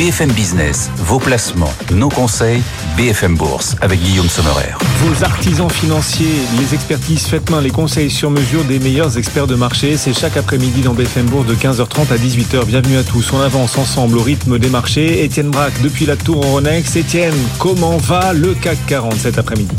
BFM Business, vos placements, nos conseils, BFM Bourse avec Guillaume Sommerer. Vos artisans financiers, les expertises faites main, les conseils sur mesure des meilleurs experts de marché, c'est chaque après-midi dans BFM Bourse de 15h30 à 18h. Bienvenue à tous. On avance ensemble au rythme des marchés. Étienne Braque depuis la Tour Euronext. Étienne, comment va le CAC 40 cet après-midi?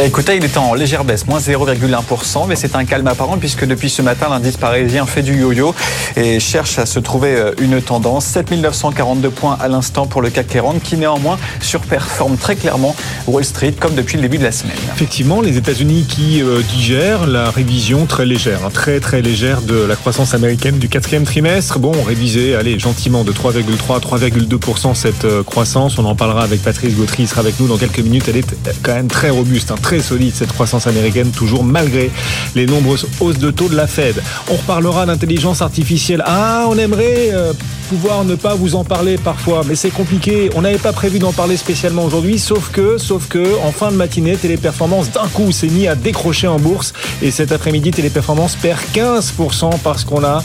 Eh écoutez, il est en légère baisse, moins 0,1%, mais c'est un calme apparent puisque depuis ce matin, l'indice parisien fait du yo-yo et cherche à se trouver euh, une tendance. 7942 points à l'instant pour le CAC 40 qui néanmoins surperforme très clairement Wall Street comme depuis le début de la semaine. Effectivement, les États-Unis qui euh, digèrent la révision très légère, hein, très très légère de la croissance américaine du quatrième trimestre. Bon, révisé, allez, gentiment de 3,3 à 3,2% cette euh, croissance. On en parlera avec Patrice Gautry, il sera avec nous dans quelques minutes. Elle est quand même très robuste. Hein très solide cette croissance américaine, toujours malgré les nombreuses hausses de taux de la Fed. On reparlera d'intelligence artificielle. Ah, on aimerait euh, pouvoir ne pas vous en parler parfois, mais c'est compliqué. On n'avait pas prévu d'en parler spécialement aujourd'hui, sauf que, sauf que, en fin de matinée, Téléperformance d'un coup s'est mis à décrocher en bourse et cet après-midi, Téléperformance perd 15% parce qu'on a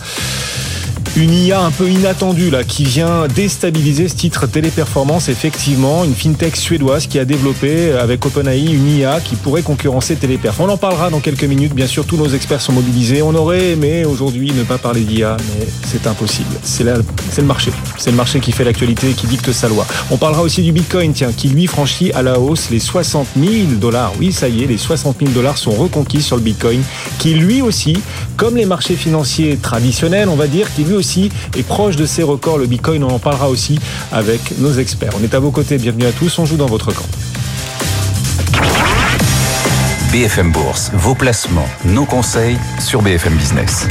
une IA un peu inattendue là, qui vient déstabiliser ce titre téléperformance. Effectivement, une fintech suédoise qui a développé avec OpenAI une IA qui pourrait concurrencer Téléperf. On en parlera dans quelques minutes. Bien sûr, tous nos experts sont mobilisés. On aurait aimé aujourd'hui ne pas parler d'IA, mais c'est impossible. C'est le marché. C'est le marché qui fait l'actualité et qui dicte sa loi. On parlera aussi du Bitcoin, tiens, qui lui franchit à la hausse les 60 000 dollars. Oui, ça y est, les 60 000 dollars sont reconquis sur le Bitcoin, qui lui aussi, comme les marchés financiers traditionnels, on va dire, qui lui aussi est proche de ses records. Le Bitcoin, on en parlera aussi avec nos experts. On est à vos côtés, bienvenue à tous, on joue dans votre camp. BFM Bourse, vos placements, nos conseils sur BFM Business.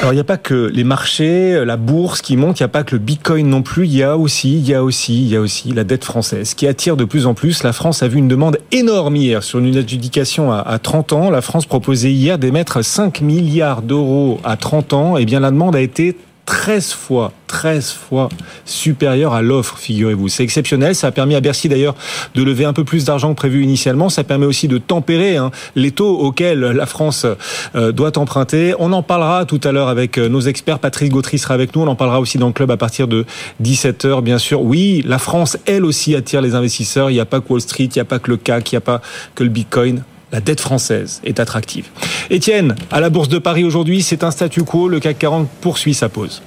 Alors il n'y a pas que les marchés, la bourse qui monte, il n'y a pas que le Bitcoin non plus, il y a aussi, il y a aussi, il y a aussi la dette française qui attire de plus en plus. La France a vu une demande énorme hier sur une adjudication à 30 ans. La France proposait hier d'émettre 5 milliards d'euros à 30 ans. Et eh bien la demande a été 13 fois, 13 fois supérieur à l'offre, figurez-vous. C'est exceptionnel. Ça a permis à Bercy d'ailleurs de lever un peu plus d'argent que prévu initialement. Ça permet aussi de tempérer hein, les taux auxquels la France euh, doit emprunter. On en parlera tout à l'heure avec euh, nos experts. Patrice Gautry sera avec nous. On en parlera aussi dans le club à partir de 17h, bien sûr. Oui, la France, elle aussi, attire les investisseurs. Il n'y a pas que Wall Street, il n'y a pas que le CAC, il n'y a pas que le Bitcoin la dette française est attractive. Étienne, à la Bourse de Paris aujourd'hui, c'est un statu quo. Le CAC 40 poursuit sa pause.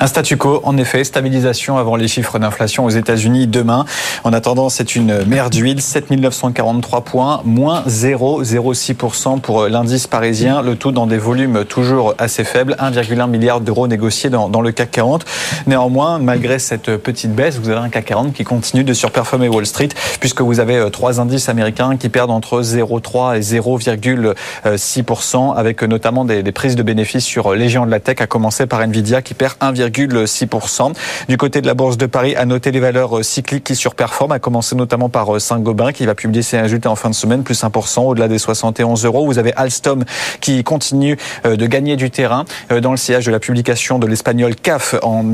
Un statu quo, en effet, stabilisation avant les chiffres d'inflation aux États-Unis demain. En attendant, c'est une mer d'huile, 7943 points, moins 0,06% pour l'indice parisien, le tout dans des volumes toujours assez faibles, 1,1 milliard d'euros négociés dans, le CAC 40. Néanmoins, malgré cette petite baisse, vous avez un CAC 40 qui continue de surperformer Wall Street, puisque vous avez euh, trois indices américains qui perdent entre 0,3 et 0,6%, avec notamment des, des prises de bénéfices sur les géants de la tech, à commencer par Nvidia qui perd 1, 6%. Du côté de la Bourse de Paris, à noter les valeurs euh, cycliques qui surperforment, à commencer notamment par euh, Saint-Gobain qui va publier ses résultats en fin de semaine, plus 1%, au-delà des 71 euros. Vous avez Alstom qui continue euh, de gagner du terrain dans le sillage de la publication de l'espagnol CAF en,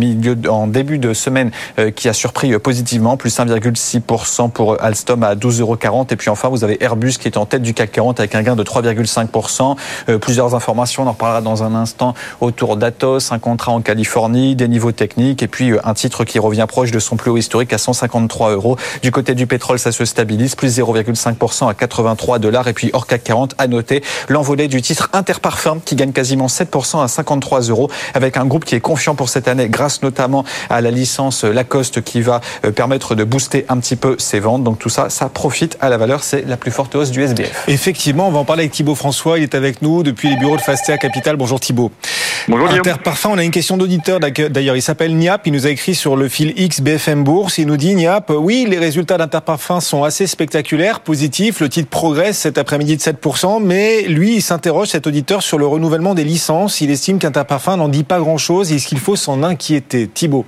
en début de semaine qui a surpris positivement, plus 1,6% pour Alstom à 12,40 euros. Et puis enfin, vous avez Airbus qui est en tête du CAC 40 avec un gain de 3,5%. Plusieurs informations, on en reparlera dans un instant autour d'Atos, un contrat en Californie, des niveaux techniques et puis euh, un titre qui revient proche de son plus haut historique à 153 euros. Du côté du pétrole, ça se stabilise, plus 0,5% à 83 dollars. Et puis hors CAC 40, à noter l'envolée du titre Interparfum qui gagne quasiment 7% à 53 euros avec un groupe qui est confiant pour cette année grâce notamment à la licence Lacoste qui va euh, permettre de booster un petit peu ses ventes. Donc tout ça, ça profite à la valeur. C'est la plus forte hausse du SBF. Effectivement, on va en parler avec Thibaut François. Il est avec nous depuis les bureaux de Fastea Capital. Bonjour Thibaut. Bonjour Interparfum, on a une question d'auditeur d'ailleurs. Il s'appelle Niap, il nous a écrit sur le fil X BFM Bourse. Il nous dit Niap, oui, les résultats d'Interparfum sont assez spectaculaires, positifs. Le titre progresse cet après-midi de 7%, mais lui, il s'interroge, cet auditeur, sur le renouvellement des licences. Il estime qu'Interparfum n'en dit pas grand-chose. Est-ce qu'il faut s'en inquiéter? Thibault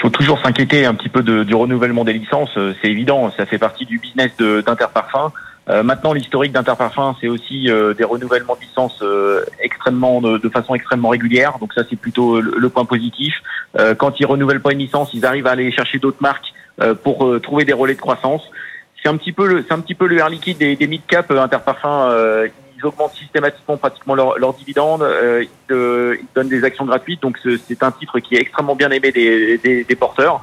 il faut toujours s'inquiéter un petit peu du renouvellement des licences, euh, c'est évident, ça fait partie du business d'Interparfum. Euh, maintenant, l'historique d'Interparfum, c'est aussi euh, des renouvellements de licences euh, extrêmement de, façon extrêmement régulière. Donc ça, c'est plutôt le, point positif. quand ils renouvellent pas une licence, ils arrivent à aller chercher d'autres marques pour trouver des relais de croissance. C'est un petit peu le, c'est un petit peu le air liquide des, des mid cap Interparfum. ils augmentent systématiquement pratiquement leurs leur dividendes. Ils, ils, donnent des actions gratuites. Donc c'est un titre qui est extrêmement bien aimé des, des, des porteurs.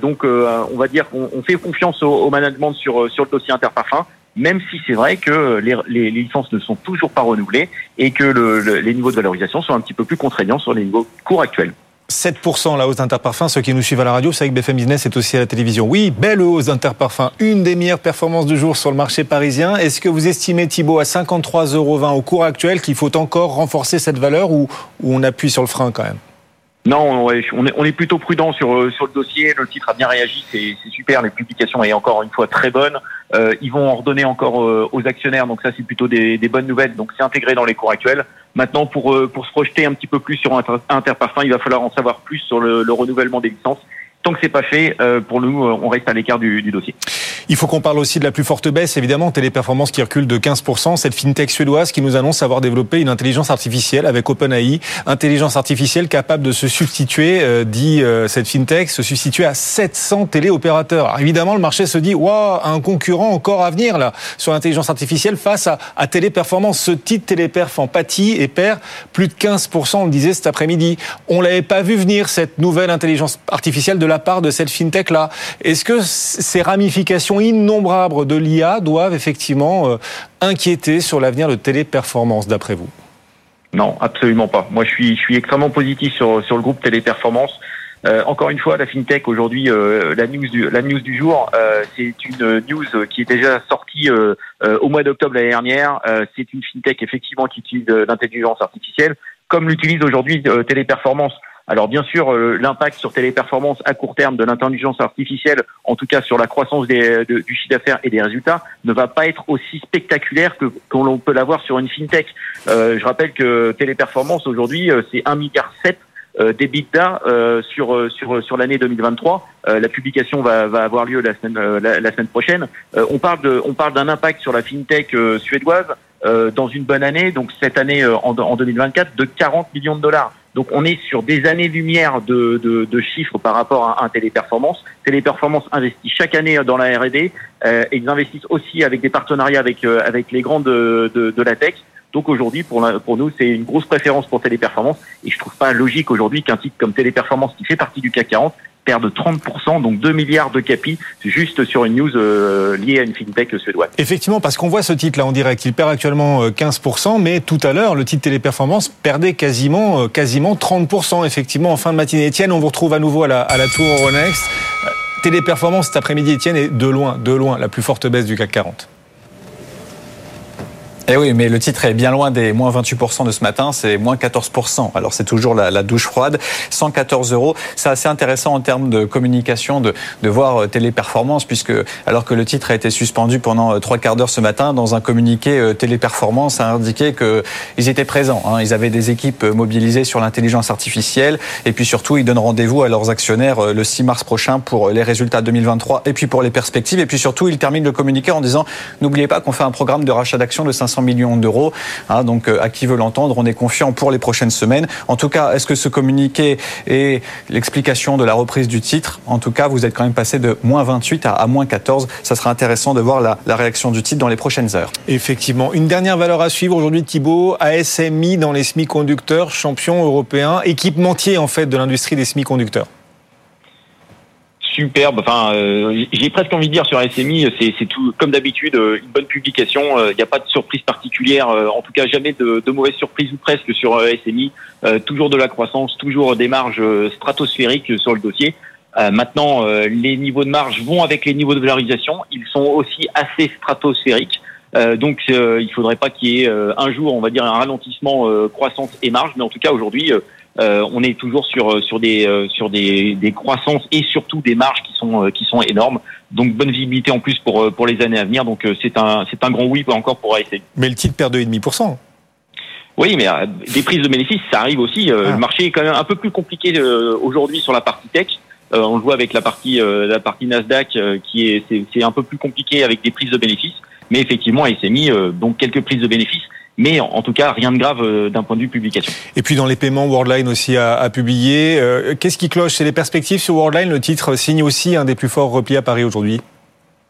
donc on va dire qu'on fait confiance au, au management sur sur le dossier Interparfum même si c'est vrai que les, licences ne sont toujours pas renouvelées et que le, les niveaux de valorisation sont un petit peu plus contraignants sur les niveaux courts actuels. 7% la hausse d'Interparfum. Ceux qui nous suivent à la radio, c'est que BFM Business est aussi à la télévision. Oui, belle hausse d'Interparfum. Une des meilleures performances du jour sur le marché parisien. Est-ce que vous estimez, Thibault, à 53,20 euros au cours actuel, qu'il faut encore renforcer cette valeur ou on appuie sur le frein quand même? Non, on est, on est plutôt prudent sur, euh, sur le dossier. Le titre a bien réagi, c'est super. Les publications est encore une fois très bonne. Euh, ils vont en redonner encore euh, aux actionnaires, donc ça c'est plutôt des, bonnes nouvelles. Donc c'est intégré dans les cours actuels. Maintenant, pour, euh, pour se projeter un petit peu plus sur Interparfum, il va falloir en savoir plus sur le renouvellement des licences tant que c'est pas fait, euh, pour nous, euh, on reste à l'écart du, du, dossier. Il faut qu'on parle aussi de la plus forte baisse, évidemment, Téléperformance qui recule de 15%, cette fintech suédoise qui nous annonce avoir développé une intelligence artificielle avec OpenAI, intelligence artificielle capable de se substituer, euh, dit cette fintech, se substituer à 700 téléopérateurs. Alors évidemment, le marché se dit, waouh, un concurrent encore à venir là sur l'intelligence artificielle face à, à Téléperformance. Ce titre Téléperf en pâtit et perd plus de 15%, on le disait cet après-midi. On l'avait pas vu venir cette nouvelle intelligence artificielle de la part de cette fintech-là. Est-ce que ces ramifications innombrables de l'IA doivent effectivement euh, inquiéter sur l'avenir de Téléperformance, d'après vous? Non, absolument pas. Moi, je suis, extrêmement positif sur, sur le groupe Téléperformance. Euh, encore une fois, la fintech aujourd'hui, euh, la news du la news du jour, c'est une news qui est déjà sortie au mois d'octobre l'année dernière. c'est une fintech effectivement qui utilise l'intelligence artificielle, comme l'utilise aujourd'hui Téléperformance. Alors bien sûr, euh, l'impact sur téléperformance à court terme de l'intelligence artificielle, en tout cas sur la croissance des, du chiffre d'affaires et des résultats, ne va pas être aussi spectaculaire que qu'on peut l'avoir sur une fintech. Euh, je rappelle que téléperformance aujourd'hui, euh, c'est 1,7 milliard euh, d'EBITDA euh, sur sur sur l'année 2023. la publication va, va avoir lieu la semaine la, semaine prochaine. on parle d'un impact sur la fintech suédoise dans une bonne année, donc cette année en, en 2024 de 40 millions de dollars. Donc on est sur des années-lumière de, de, de, chiffres par rapport à, un Téléperformance. Téléperformance investit chaque année dans la R&D euh, et ils investissent aussi avec des partenariats avec, euh, avec les grandes de, de, la tech. Donc aujourd'hui, pour, nous, c'est une grosse préférence pour Téléperformance. Et je trouve pas logique aujourd'hui qu'un titre comme Téléperformance, qui fait partie du CAC 40, perd de 30%, donc 2 milliards de capi, juste sur une news euh, liée à une fintech suédoise. Effectivement, parce qu'on voit ce titre-là en direct, il perd actuellement 15%, euh, mais tout à l'heure, le titre Téléperformance perdait quasiment, euh, quasiment 30%, effectivement, en fin de matinée. Etienne, on vous retrouve à nouveau à la, tour Euronext. Téléperformance cet après-midi, Etienne, est de loin, de loin, la plus forte baisse du CAC 40. Eh oui, mais le titre est bien loin des moins 28% de ce matin, c'est moins 14%. Alors c'est toujours la, douche froide, 114 euros. C'est assez intéressant en termes de communication de, de voir euh, Téléperformance, puisque alors que le titre a été suspendu pendant euh, trois quarts d'heure ce matin, dans un communiqué euh, Téléperformance a indiqué qu'ils étaient présents. Hein. Ils avaient des équipes mobilisées sur l'intelligence artificielle, et puis surtout ils donnent rendez-vous à leurs actionnaires le 6 mars prochain pour les résultats 2023, et puis pour les perspectives, et puis surtout ils terminent le communiqué en disant n'oubliez pas qu'on fait un programme de rachat d'actions de 500 millions d'euros. Hein, donc, euh, à qui veut l'entendre, on est confiant pour les prochaines semaines. En tout cas, est-ce que ce communiqué est l'explication de la reprise du titre? En tout cas, vous êtes quand même passé de moins 28 à, moins 14. Ça sera intéressant de voir la, la réaction du titre dans les prochaines heures. Effectivement. Une dernière valeur à suivre aujourd'hui, Thibault. ASMI dans les semi-conducteurs, champion européen, équipementier en fait de l'industrie des semi-conducteurs superbe. Enfin, euh, j'ai presque envie de dire sur SMI, c'est tout comme d'habitude, euh, une bonne publication. Il euh, n'y a pas de surprise particulière, en tout cas jamais de, de mauvaise surprise ou presque sur SMI. toujours de la croissance, toujours des marges stratosphériques sur le dossier. maintenant, les niveaux de marge vont avec les niveaux de valorisation. Ils sont aussi assez stratosphériques. Donc il faudrait pas qu'il y ait un jour, on va dire, un ralentissement croissance et marge, mais en tout cas aujourd'hui, on est toujours sur sur des sur des, des croissances et surtout des marges qui sont qui sont énormes. Donc bonne visibilité en plus pour pour les années à venir. Donc c'est un c'est un grand oui encore pour ASM. Mais le titre perd 2,5%. Oui, mais euh, des prises de bénéfices, ça arrive aussi. Euh, ah. Le marché est quand même un peu plus compliqué euh, aujourd'hui sur la partie tech. On le voit avec la partie la partie Nasdaq qui est c'est un peu plus compliqué avec des prises de bénéfices. Mais effectivement, il s'est mis donc quelques prises de bénéfices. Mais en, tout cas, rien de grave d'un point de vue publication. Et puis dans les paiements, Worldline aussi a, a publié. Qu'est-ce qui cloche? C'est les perspectives sur Worldline? Le titre signe aussi un des plus forts replis à Paris aujourd'hui.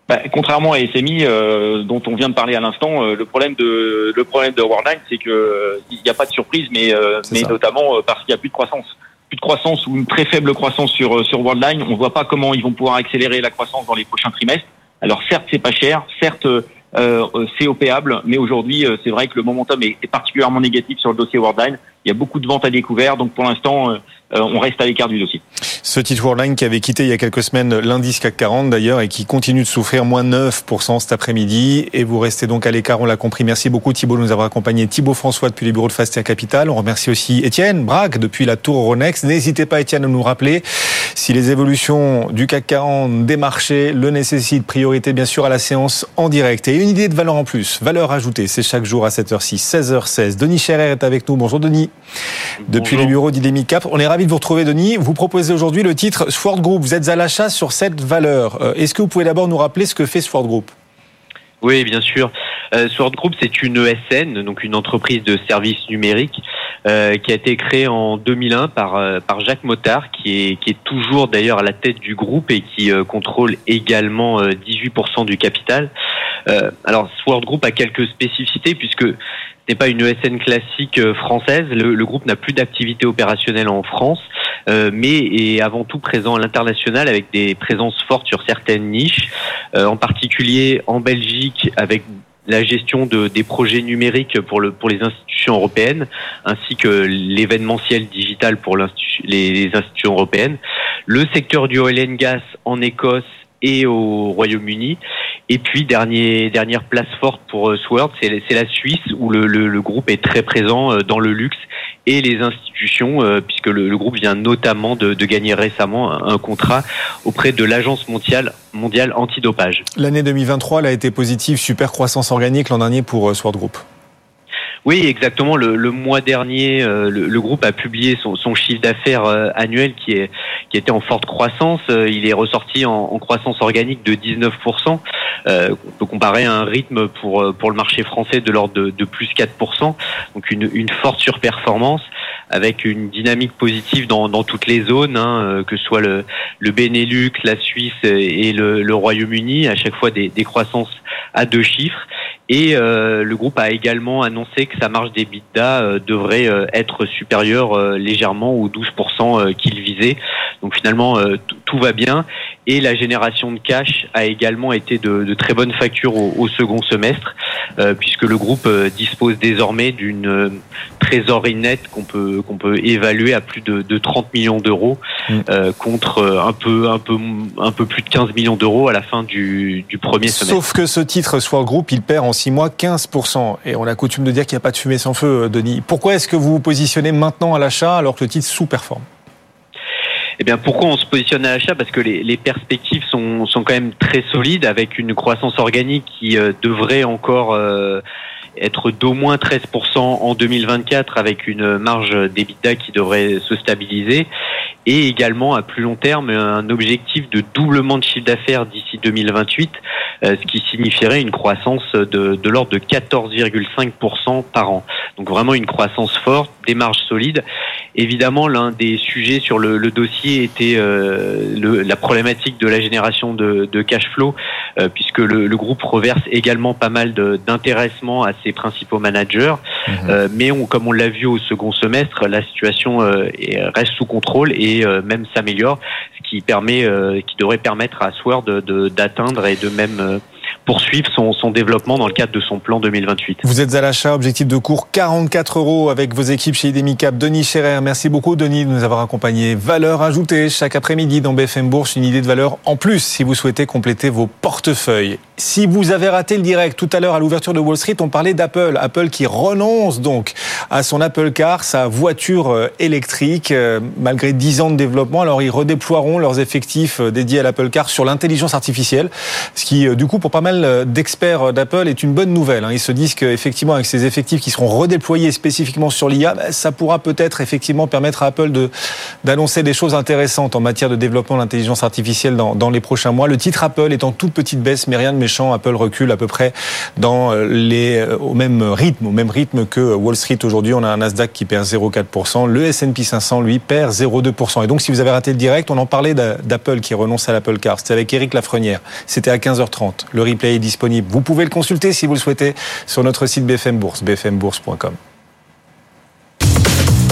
Bah, contrairement à SMI, euh, dont on vient de parler à l'instant, euh, le problème de le problème de Worldline, c'est que il n'y a pas de surprise, mais mais notamment parce qu'il n'y a plus de croissance, de croissance ou une très faible croissance sur sur Worldline. On voit pas comment ils vont pouvoir accélérer la croissance dans les prochains trimestres. Alors certes, c'est pas cher, certes c'est opéable, mais aujourd'hui c'est vrai que le momentum est, est, particulièrement négatif sur le dossier Worldline. Il y a beaucoup de ventes à découvert, donc pour l'instant euh, on reste à l'écart du dossier. Ce titre Worldline qui avait quitté il y a quelques semaines l'indice CAC 40 d'ailleurs et qui continue de souffrir moins 9% cet après-midi et vous restez donc à l'écart, on l'a compris. Merci beaucoup Thibault de nous avoir accompagné. Thibault François depuis les bureaux de Faster Capital. On remercie aussi Étienne Braque depuis la tour Euronext. N'hésitez pas Étienne à nous rappeler si les évolutions du CAC 40 des marchés le nécessitent. Priorité bien sûr à la séance en direct. Et une idée de valeur en plus, valeur ajoutée, c'est chaque jour à 7h06, 16h16. Denis Scherer est avec nous. Bonjour Denis. Depuis les bureaux d'Idemi Cap. On est ravis de vous retrouver, Denis. Vous proposez aujourd'hui le titre Sword Group. Vous êtes à l'achat sur cette valeur. Euh, est-ce que vous pouvez d'abord nous rappeler ce que fait Sword Group? Oui, bien sûr. Euh, Sword Group, c'est une ESN, donc une entreprise de services numériques, euh, qui a été créée en 2001 par euh, par Jacques Motard, qui est qui est toujours d'ailleurs à la tête du groupe et qui contrôle également 18% du capital. alors, Sword Group a quelques spécificités puisque n'est pas une ESN classique euh, française. Le, groupe n'a plus d'activité opérationnelle en France, euh, mais est avant tout présent à l'international avec des présences fortes sur certaines niches, euh, en particulier en Belgique avec la gestion de, des projets numériques pour, le, pour les institutions européennes, ainsi que l'événementiel digital pour les, les institutions européennes. Le secteur du oil and gas en Écosse et au Royaume-Uni. Et puis dernier, dernière place forte pour euh, Sword, c'est la Suisse où le, le, groupe est très présent euh, dans le luxe et les institutions, euh, puisque le, groupe vient notamment de, gagner récemment un, contrat auprès de l'Agence mondiale, mondiale antidopage. L'année 2023 elle a été positive, super croissance organique l'an dernier pour Sword Group. Oui, exactement. Le, le mois dernier, euh, le, groupe a publié son, son chiffre d'affaires euh, annuel qui est qui était en forte croissance. Euh, il est ressorti en, en croissance organique de 19%. on peut comparer à un rythme pour pour le marché français de l'ordre de, de, plus 4%. Donc une, une forte surperformance avec une dynamique positive dans, dans toutes les zones, hein, que ce soit le, le Benelux, la Suisse et le, le Royaume-Uni. À chaque fois des, des croissances à deux chiffres. Et euh, le groupe a également annoncé que sa marge d'EBITDA euh, devrait euh, être supérieure légèrement aux 12% qu'il visait. Donc finalement, tout va bien. Et la génération de cash a également été de, de très bonnes factures au, au second semestre, puisque le groupe dispose désormais d'une trésorerie nette qu'on peut qu'on peut évaluer à plus de, de 30 millions d'euros, mm. contre un peu un peu un peu plus de 15 millions d'euros à la fin du, du premier semestre. Sauf que ce titre, soit groupe, il perd en 6 mois 15%. Et on a coutume de dire qu'il n'y a pas de fumée sans feu, Denis. Pourquoi est-ce que vous vous positionnez maintenant à l'achat alors que le titre sous-performe? Eh bien, pourquoi on se positionne à l'achat? Parce que les, perspectives sont, sont, quand même très solides, avec une croissance organique qui euh, devrait encore euh, être d'au moins 13% en 2024 avec une marge d'EBITDA qui devrait se stabiliser et également à plus long terme un objectif de doublement de chiffre d'affaires d'ici 2028, euh, ce qui signifierait une croissance de, de l'ordre de 14,5% par an. Donc vraiment une croissance forte, des marges solides. Évidemment, l'un des sujets sur le, dossier était euh, la problématique de la génération de, de cash flow, euh, puisque le, le, groupe reverse également pas mal d'intéressement à ses principaux managers. Mhm. Euh, mais on, comme on l'a vu au second semestre, la situation reste sous contrôle et même s'améliore, ce qui permet, qui devrait permettre à Sword d'atteindre et de même poursuivre son, son développement dans le cadre de son plan 2028. Vous êtes à l'achat, objectif de cours 44 euros avec vos équipes chez Idemicap. Denis Scherer, merci beaucoup Denis de nous avoir accompagnés. Valeur ajoutée chaque après-midi dans BFM Bourse, une idée de valeur en plus si vous souhaitez compléter vos portefeuilles. Si vous avez raté le direct tout à l'heure à l'ouverture de Wall Street, on parlait d'Apple. Apple qui renonce donc à son Apple Car, sa voiture euh, électrique, euh, malgré 10 ans de développement. Alors ils redéploieront leurs effectifs euh, dédiés à l'Apple Car sur l'intelligence artificielle, ce qui du coup pour pas mal d'experts d'Apple est une bonne nouvelle. Hein. Ils se disent qu'effectivement avec ces effectifs qui seront redéployés spécifiquement sur l'IA, bah, ça pourra peut-être effectivement permettre à Apple de d'annoncer des choses intéressantes en matière de développement de l'intelligence artificielle dans, dans les prochains mois. Le titre Apple est en toute petite baisse, mais rien de méchant. Apple recule à peu près dans les au même rythme, au même rythme que Wall Street aujourd'hui. On a un Nasdaq qui perd 0,4%, le S&P 500 lui perd 0,2%. Et donc si vous avez raté le direct, on en parlait d'Apple qui renonce à l'Apple Car. C'était avec Eric Lafrenière. C'était à 15h30. Le replay est disponible. Vous pouvez le consulter si vous le souhaitez sur notre site BFM Bourse, bfmbourse.com.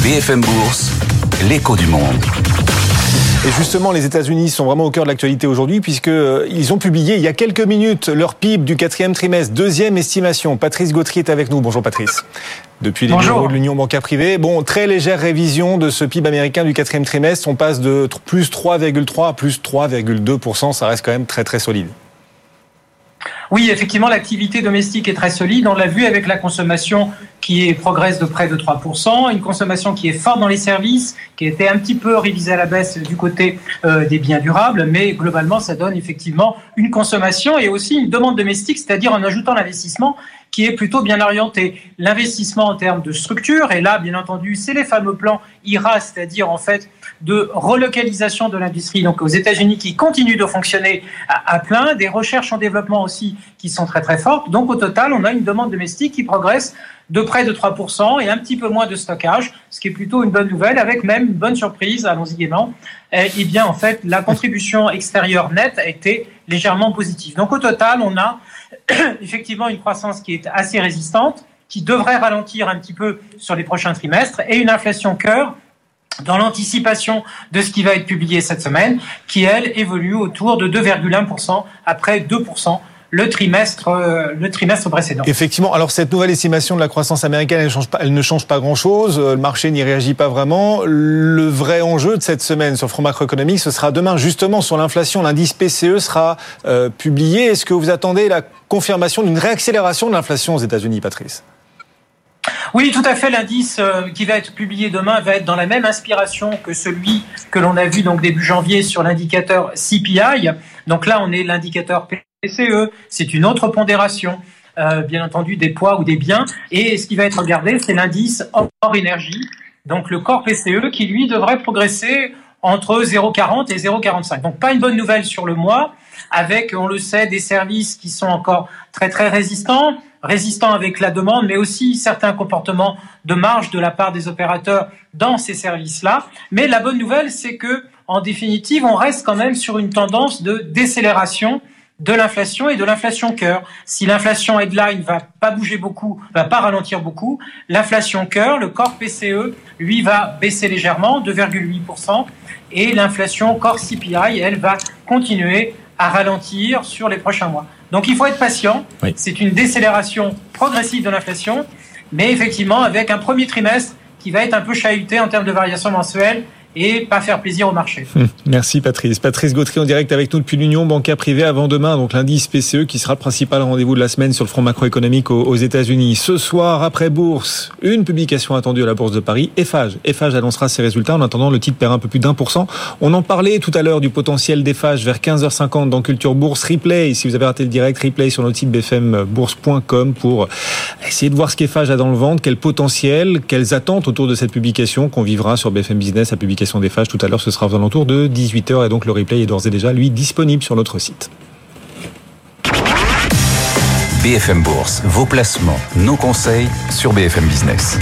BFM Bourse, l'écho du monde. Et justement, les États-Unis sont vraiment au cœur de l'actualité aujourd'hui puisque euh, ils ont publié il y a quelques minutes leur PIB du quatrième trimestre, deuxième estimation. Patrice Gautry est avec nous. Bonjour Patrice. Depuis les bureaux de l'Union bancaire privée. Bon, très légère révision de ce PIB américain du quatrième trimestre. On passe de plus 3,3 à plus 3,2%. Ça reste quand même très très solide. Oui, effectivement, l'activité domestique est très solide. On l'a vu avec la consommation qui progresse de près de 3%, une consommation qui est forte dans les services, qui a été un petit peu révisée à la baisse du côté euh, des biens durables, mais globalement, ça donne effectivement une consommation et aussi une demande domestique, c'est-à-dire en ajoutant l'investissement qui est plutôt bien orienté. L'investissement en termes de structure, et là, bien entendu, c'est les fameux plans IRA, c'est-à-dire en fait de relocalisation de l'industrie, donc aux États-Unis qui continuent de fonctionner à, plein, des recherches en développement aussi qui sont très très fortes. Donc au total, on a une demande domestique qui progresse de près de 3% et un petit peu moins de stockage, ce qui est plutôt une bonne nouvelle, avec même une bonne surprise, allons-y gaiement. Et, eh bien, en fait, la contribution extérieure nette a été légèrement positive. Donc, au total, on a effectivement une croissance qui est assez résistante, qui devrait ralentir un petit peu sur les prochains trimestres, et une inflation cœur dans l'anticipation de ce qui va être publié cette semaine, qui, elle, évolue autour de 2,1% après 2% le trimestre, euh, le trimestre précédent. Effectivement. Alors cette nouvelle estimation de la croissance américaine, elle, change pas, elle ne change pas grand-chose. Euh, le marché n'y réagit pas vraiment. Le vrai enjeu de cette semaine sur le front macroéconomique, ce sera demain justement sur l'inflation. L'indice PCE sera euh, publié. Est-ce que vous attendez la confirmation d'une réaccélération de l'inflation aux États-Unis, Patrice? Oui, tout à fait. L'indice qui va être publié demain va être dans la même inspiration que celui que l'on a vu donc début janvier sur l'indicateur CPI. Donc là, on est l'indicateur PCE, c'est une autre pondération. Euh, bien entendu des poids ou des biens. Et ce qui va être regardé, c'est l'indice hors énergie, donc le corps PCE, qui lui devrait progresser entre 0,40 et 0,45. Donc pas une bonne nouvelle sur le mois, avec, on le sait, des services qui sont encore très très résistants, résistants avec la demande, mais aussi certains comportements de marge de la part des opérateurs dans ces services-là. Mais la bonne nouvelle, c'est que, en définitive, on reste quand même sur une tendance de décélération de l'inflation et de l'inflation cœur. Si l'inflation headline va pas bouger beaucoup, va pas ralentir beaucoup, l'inflation cœur, le corps PCE, lui va baisser légèrement, 2,8%, et l'inflation corps CPI, elle va continuer à ralentir sur les prochains mois. Donc il faut être patient. C'est une décélération progressive de l'inflation, mais effectivement avec un premier trimestre qui va être un peu chahuté en termes de variation mensuelle et pas faire plaisir au marché. Hum, merci Patrice. Patrice Gautry en direct avec nous depuis l'Union bancaire privée avant demain, donc l'indice PCE qui sera le principal rendez-vous de la semaine sur le front macroéconomique aux États-Unis. Ce soir, après bourse, une publication attendue à la Bourse de Paris, Eiffage. Eiffage annoncera ses résultats. En attendant, le titre perd un peu plus d'un pour cent. On en parlait tout à l'heure du potentiel d'Eiffage vers 15h50 dans Culture Bourse. Replay, si vous avez raté le direct, replay sur notre site bfmbourse.com pour essayer de voir ce qu'Eiffage a dans le ventre, quel potentiel, quelles attentes autour de cette publication qu'on vivra sur BFM Business, à publication des phages tout à l'heure, ce sera aux alentours de 18h et donc le replay est d'ores et déjà, lui, disponible sur notre site. BFM Bourse, vos placements, nos conseils sur BFM Business.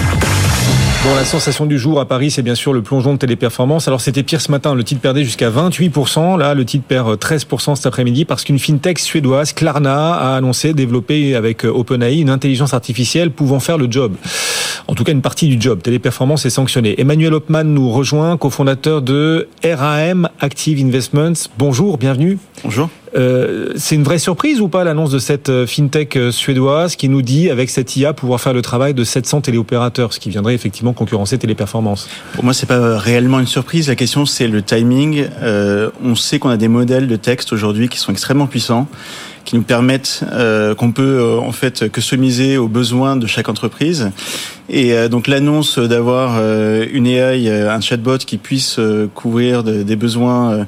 Bon, la sensation du jour à Paris, c'est bien sûr le plongeon de téléperformance. Alors c'était pire ce matin, le titre perdait jusqu'à 28%. Là, le titre perd 13% cet après-midi parce qu'une fintech suédoise, Klarna, a annoncé développer avec OpenAI une intelligence artificielle pouvant faire le job. En tout cas, une partie du job. Téléperformance est sanctionnée. Emmanuel Hopman nous rejoint, cofondateur de RAM Active Investments. Bonjour, bienvenue. Bonjour. Euh, c'est une vraie surprise ou pas l'annonce de cette euh, fintech euh, suédoise qui nous dit avec cette IA pouvoir faire le travail de 700 téléopérateurs, ce qui viendrait effectivement concurrencer Téléperformance Pour moi, c'est pas réellement une surprise. La question, c'est le timing. Euh, on sait qu'on a des modèles de texte aujourd'hui qui sont extrêmement puissants qui nous permettent euh, qu'on peut euh, en fait customiser aux besoins de chaque entreprise. Et euh, donc l'annonce d'avoir une AI, un chatbot qui puisse couvrir des besoins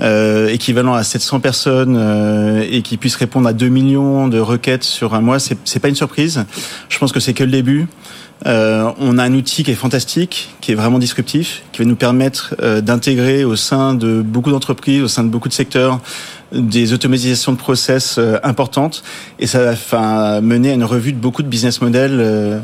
équivalents à 700 personnes et qui puisse répondre à 2 millions de requêtes sur un mois, c'est pas une surprise. Je pense que c'est que le début. Euh, on a un outil qui est fantastique, qui est vraiment disruptif, qui va nous permettre euh, d'intégrer au sein de beaucoup d'entreprises, au sein de beaucoup de secteurs, des automatisations de process euh, importantes et ça va enfin, mener à une revue de beaucoup de business models euh,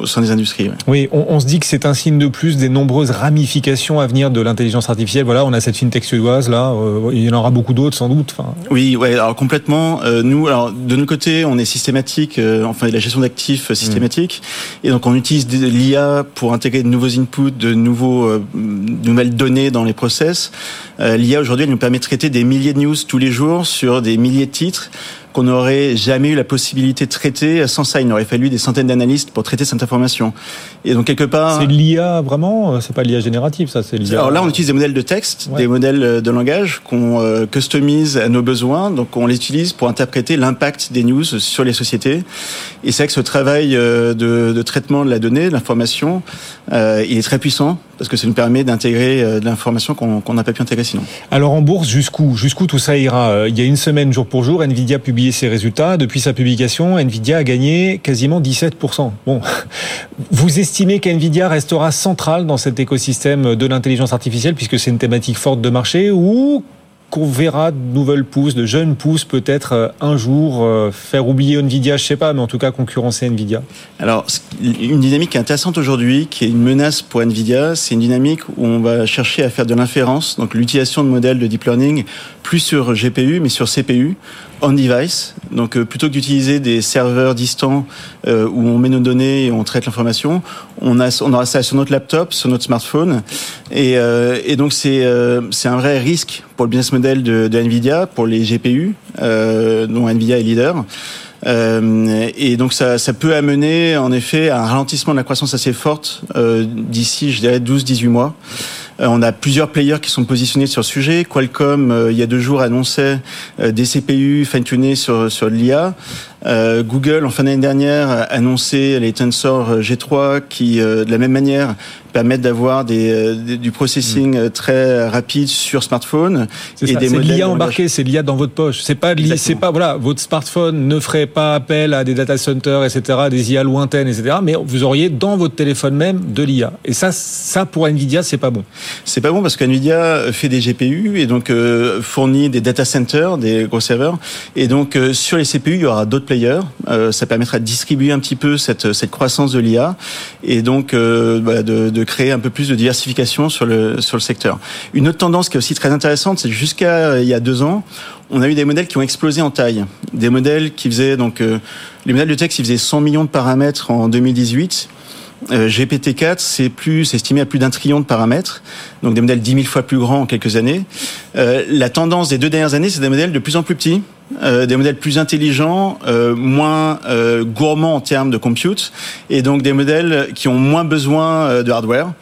au sein des industries. Oui, on, on, se dit que c'est un signe de plus des nombreuses ramifications à venir de l'intelligence artificielle. Voilà, on a cette fintech suédoise là, euh, il y en aura beaucoup d'autres sans doute. Enfin... Oui, ouais, alors complètement. nous, alors de notre côté, on est systématique, enfin la gestion d'actifs systématique, mmh. et donc on utilise l'IA pour intégrer de nouveaux inputs, de nouveaux, de nouvelles données dans les process. L'IA aujourd'hui, elle nous permet de traiter des milliers de news tous les sur des milliers de titres qu'on n'aurait jamais eu la possibilité de traiter. Sans ça, il aurait fallu des centaines d'analystes pour traiter cette information. Et donc quelque part, c'est l'IA vraiment. C'est pas l'IA générative, ça. C'est l'IA. Alors là, on utilise des modèles de texte, ouais. des modèles de langage qu'on euh, customise à nos besoins. Donc on les utilise pour interpréter l'impact des news sur les sociétés. Et c'est vrai que ce travail euh, de, de, traitement de la donnée, de l'information, euh, il est très puissant parce que ça nous permet d'intégrer euh, de l'information qu'on n'a pas pu intégrer sinon. Alors en bourse, jusqu'où? Jusqu'où tout ça ira? Il y a une semaine, jour pour jour, Nvidia publié ses résultats. Depuis sa publication, Nvidia a gagné quasiment 17%. Bon, vous estimez qu'Nvidia restera centrale dans cet écosystème de l'intelligence artificielle puisque c'est une thématique forte de marché ou qu'on verra de nouvelles pousses, de jeunes pousses peut-être euh, un jour euh, faire oublier Nvidia, je sais pas, mais en tout cas concurrencer Nvidia Alors, une dynamique intéressante aujourd'hui, qui est une menace pour Nvidia, c'est une dynamique où on va chercher à faire de l'inférence, donc l'utilisation de modèles de deep learning, plus sur GPU, mais sur CPU, on device. Donc euh, plutôt que d'utiliser des serveurs distants euh, où on met nos données et on traite l'information, on, a, on aura ça sur notre laptop, sur notre smartphone. Et, euh, et donc c'est euh, c'est un vrai risque pour le business model de, de Nvidia, pour les GPU, euh, dont Nvidia est leader. Euh, et donc ça, ça, peut amener en effet à un ralentissement de la croissance assez forte d'ici, je dirais, 12-18 mois. Euh, on a plusieurs players qui sont positionnés sur le sujet. Qualcomm, euh, il y a deux jours, annonçait euh, des CPU fine-tunés sur, sur l'IA. Euh, Google, en fin d'année dernière, a annoncé les Tensor G3 qui, euh, de la même manière, permettent d'avoir des, des, du processing très rapide sur smartphone. C'est l'IA embarqué, c'est l'IA dans votre poche. C'est pas c'est pas voilà, votre smartphone ne ferait pas appel à des data centers, etc., des IA lointaines, etc. Mais vous auriez dans votre téléphone même de l'IA. Et ça, ça pour Nvidia, c'est pas bon. C'est pas bon parce qu'Nvidia fait des GPU et donc euh, fournit des data centers, des gros serveurs. Et donc euh, sur les CPU, il y aura d'autres players. Euh, ça permettra de distribuer un petit peu cette, cette croissance de l'IA et donc bah, de, de, créer un peu plus de diversification sur le, sur le secteur. Une autre tendance qui est aussi très intéressante, c'est jusqu'à il y a deux ans, on a eu des modèles qui ont explosé en taille. Des modèles qui faisaient donc les modèles de texte qui faisaient 100 millions de paramètres en 2018 euh, GPT-4, c'est plus, estimé à plus d'un trillion de paramètres, donc des modèles 10 000 fois plus grands en quelques années. Euh, la tendance des deux dernières années, c'est des modèles de plus en plus petits, euh, des modèles plus intelligents, euh, moins euh, gourmands en termes de compute, et donc des modèles qui ont moins besoin euh, de hardware.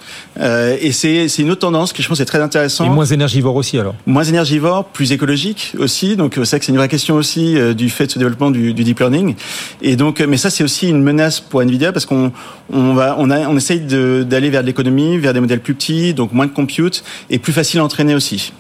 et c'est une autre tendance qui, je pense, est très intéressante. Et moins énergivore aussi, alors Moins énergivore, plus écologique aussi. Donc, c'est vrai que c'est une vraie question aussi du fait de ce développement du, du deep learning. Et donc, mais ça, c'est aussi une menace pour Nvidia parce qu'on on va, on, a, on essaye d'aller vers de l'économie, vers des modèles plus petits, donc moins de compute et plus facile à entraîner aussi.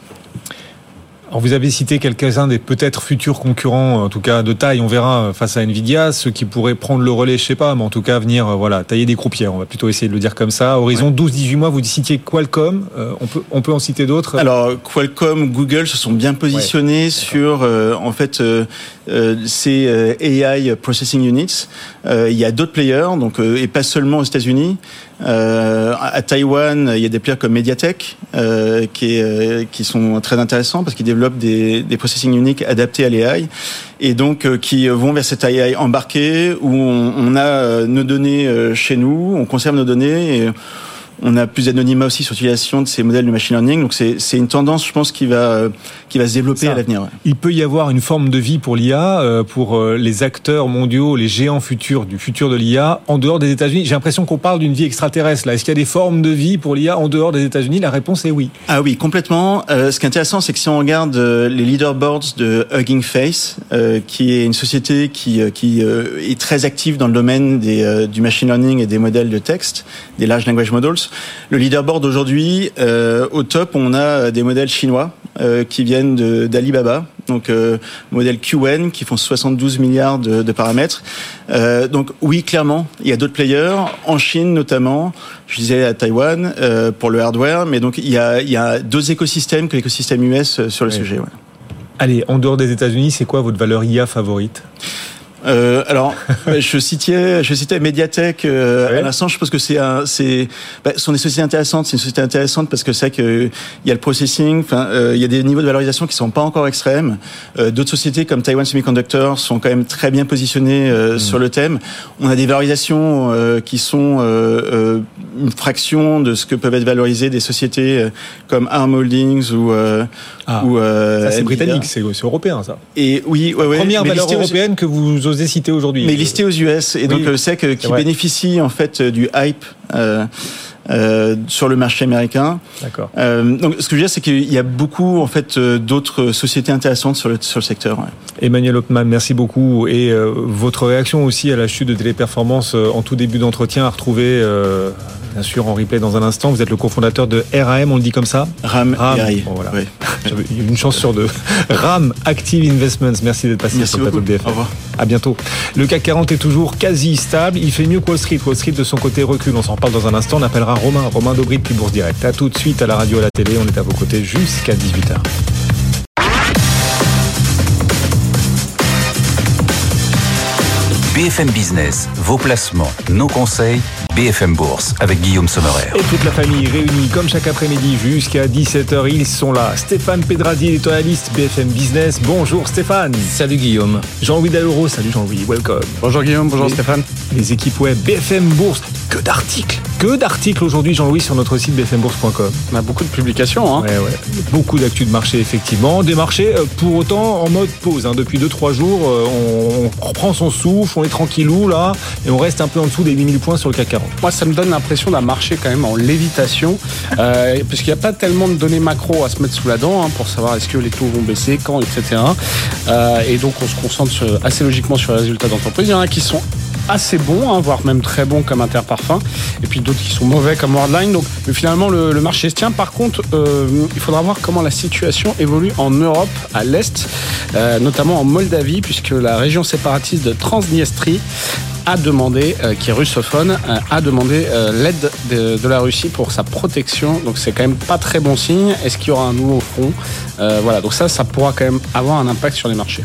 Alors vous avez cité quelques-uns des peut-être futurs concurrents, en tout cas de taille, on verra face à Nvidia, ceux qui pourraient prendre le relais, je sais pas, mais en tout cas venir voilà tailler des croupières. On va plutôt essayer de le dire comme ça. Horizon ouais. 12-18 mois, vous citiez Qualcomm. Euh, on peut on peut en citer d'autres? Alors Qualcomm, Google se sont bien positionnés ouais, sur euh, en fait euh, ces AI processing units. il y a d'autres players, donc et pas seulement aux États-Unis. Euh, à Taïwan, il y a des players comme Mediatek euh, qui, est, qui sont très intéressants parce qu'ils développent des, des processing uniques adaptés à l'AI et donc euh, qui vont vers cette AI embarquée où on, on a nos données chez nous, on conserve nos données et On a plus d'anonymat aussi sur l'utilisation de ces modèles de machine learning. Donc c'est une tendance, je pense, qui va qui va se développer à l'avenir. Ouais. Il peut y avoir une forme de vie pour l'IA, pour les acteurs mondiaux, les géants futurs du futur de l'IA en dehors des États-Unis. J'ai l'impression qu'on parle d'une vie extraterrestre. Là, est-ce qu'il y a des formes de vie pour l'IA en dehors des États-Unis? La réponse est oui. Ah oui, complètement. Euh, ce qui est intéressant, c'est que si on regarde euh, les leaderboards de Hugging Face, euh, qui est une société qui, euh, qui est très active dans le domaine des, du machine learning et des modèles de texte, des large language models, le leaderboard aujourd'hui, au top, on a des modèles chinois qui viennent d'Alibaba, donc modèle QN, qui font 72 milliards de, de paramètres. donc oui, clairement, il y a d'autres players, en Chine notamment, je disais à Taïwan pour le hardware, mais donc il y a, il y a deux écosystèmes que l'écosystème US euh, sur le sujet. Ouais. Allez, en dehors des États-Unis, c'est quoi votre valeur IA favorite? Euh, alors, je citais, je citais Mediatek euh, à l'instant. Je pense que c'est un, c'est, bah, sont des sociétés intéressantes. C'est une société intéressante parce que c'est que il y a le processing. Enfin, euh, il y a des niveaux de valorisation qui sont pas encore extrêmes. Euh, d'autres sociétés comme Taiwan Semiconductor sont quand même très bien positionnées euh, mm. sur le thème. On a des valorisations euh, qui sont une fraction de ce que peuvent être valorisées des sociétés comme Arm Holdings ou ah, ça c'est britannique, c'est européen ça. Et oui, ouais, ouais, première valeur européenne que vous osez citer aujourd'hui. Mais listé aux US et donc oui, SEC qui bénéficie en fait du hype. Euh, euh, sur le marché américain. D'accord. Euh, donc, ce que je veux dire, c'est qu'il y a beaucoup en fait euh, d'autres sociétés intéressantes sur le sur le secteur. Ouais. Emmanuel Hopman, merci beaucoup et euh, votre réaction aussi à la chute de Téléperformance euh, en tout début d'entretien à retrouver bien sûr en replay dans un instant. Vous êtes le cofondateur de RAM, on le dit comme ça RAM. RAM. Bon, voilà. Oui. une chance sur deux. RAM Active Investments. Merci d'être passé merci sur le plateau de BFM. Au revoir. À bientôt. Le CAC 40 est toujours quasi stable. Il fait mieux que Wall Street. Wall Street de son côté recule. On s'en reparle dans un instant. On appellera Romain, Romain Dobry depuis Bourse Direct. À tout de suite à la radio, à la télé. On est à vos côtés jusqu'à 18h. BFM Business, vos placements, nos conseils, BFM Bourse avec Guillaume Sommerer. Et toute la famille réunie comme chaque après-midi jusqu'à 17h, ils sont là. Stéphane Pedradi, éditorialiste BFM Business. Bonjour Stéphane. Salut Guillaume. Jean-Louis Dalleuro, salut Jean-Louis, welcome. Bonjour Guillaume, bonjour les, Stéphane. Les équipes web BFM Bourse, que d'articles que d'articles aujourd'hui, Jean-Louis, sur notre site bfmbourse.com. On a beaucoup de publications. Hein. Ouais, ouais. Beaucoup d'actu de marché, effectivement. Des marchés, pour autant, en mode pause. Hein. Depuis 2-3 jours, on, on reprend son souffle, on tranquillou, là, et on reste un peu en dessous des 8000 points sur le CAC 40. Moi, ça me donne l'impression d'un marché quand même en lévitation, euh, puisqu'il n'y a pas tellement de données macro à se mettre sous la dent hein, pour savoir est-ce que les taux vont baisser, quand, etc. Euh, et donc, on se concentre assez logiquement sur les résultats d'entreprise. Il y en a qui sont assez bons, hein, voire même très bons comme Interparfum, et puis d'autres qui sont mauvais comme Worldline. Donc finalement, le, le, marché se tient. Par contre, euh, il faudra voir comment la situation évolue en Europe, à l'Est, euh, notamment en Moldavie, puisque la région séparatiste de Transnistrie a demandé, euh, qui est russophone, euh, a demandé euh, l'aide de, de, la Russie pour sa protection. Donc c'est quand même pas très bon signe. Est-ce qu'il y aura un nouveau front? Voilà, donc ça, ça pourra quand même avoir un impact sur les marchés.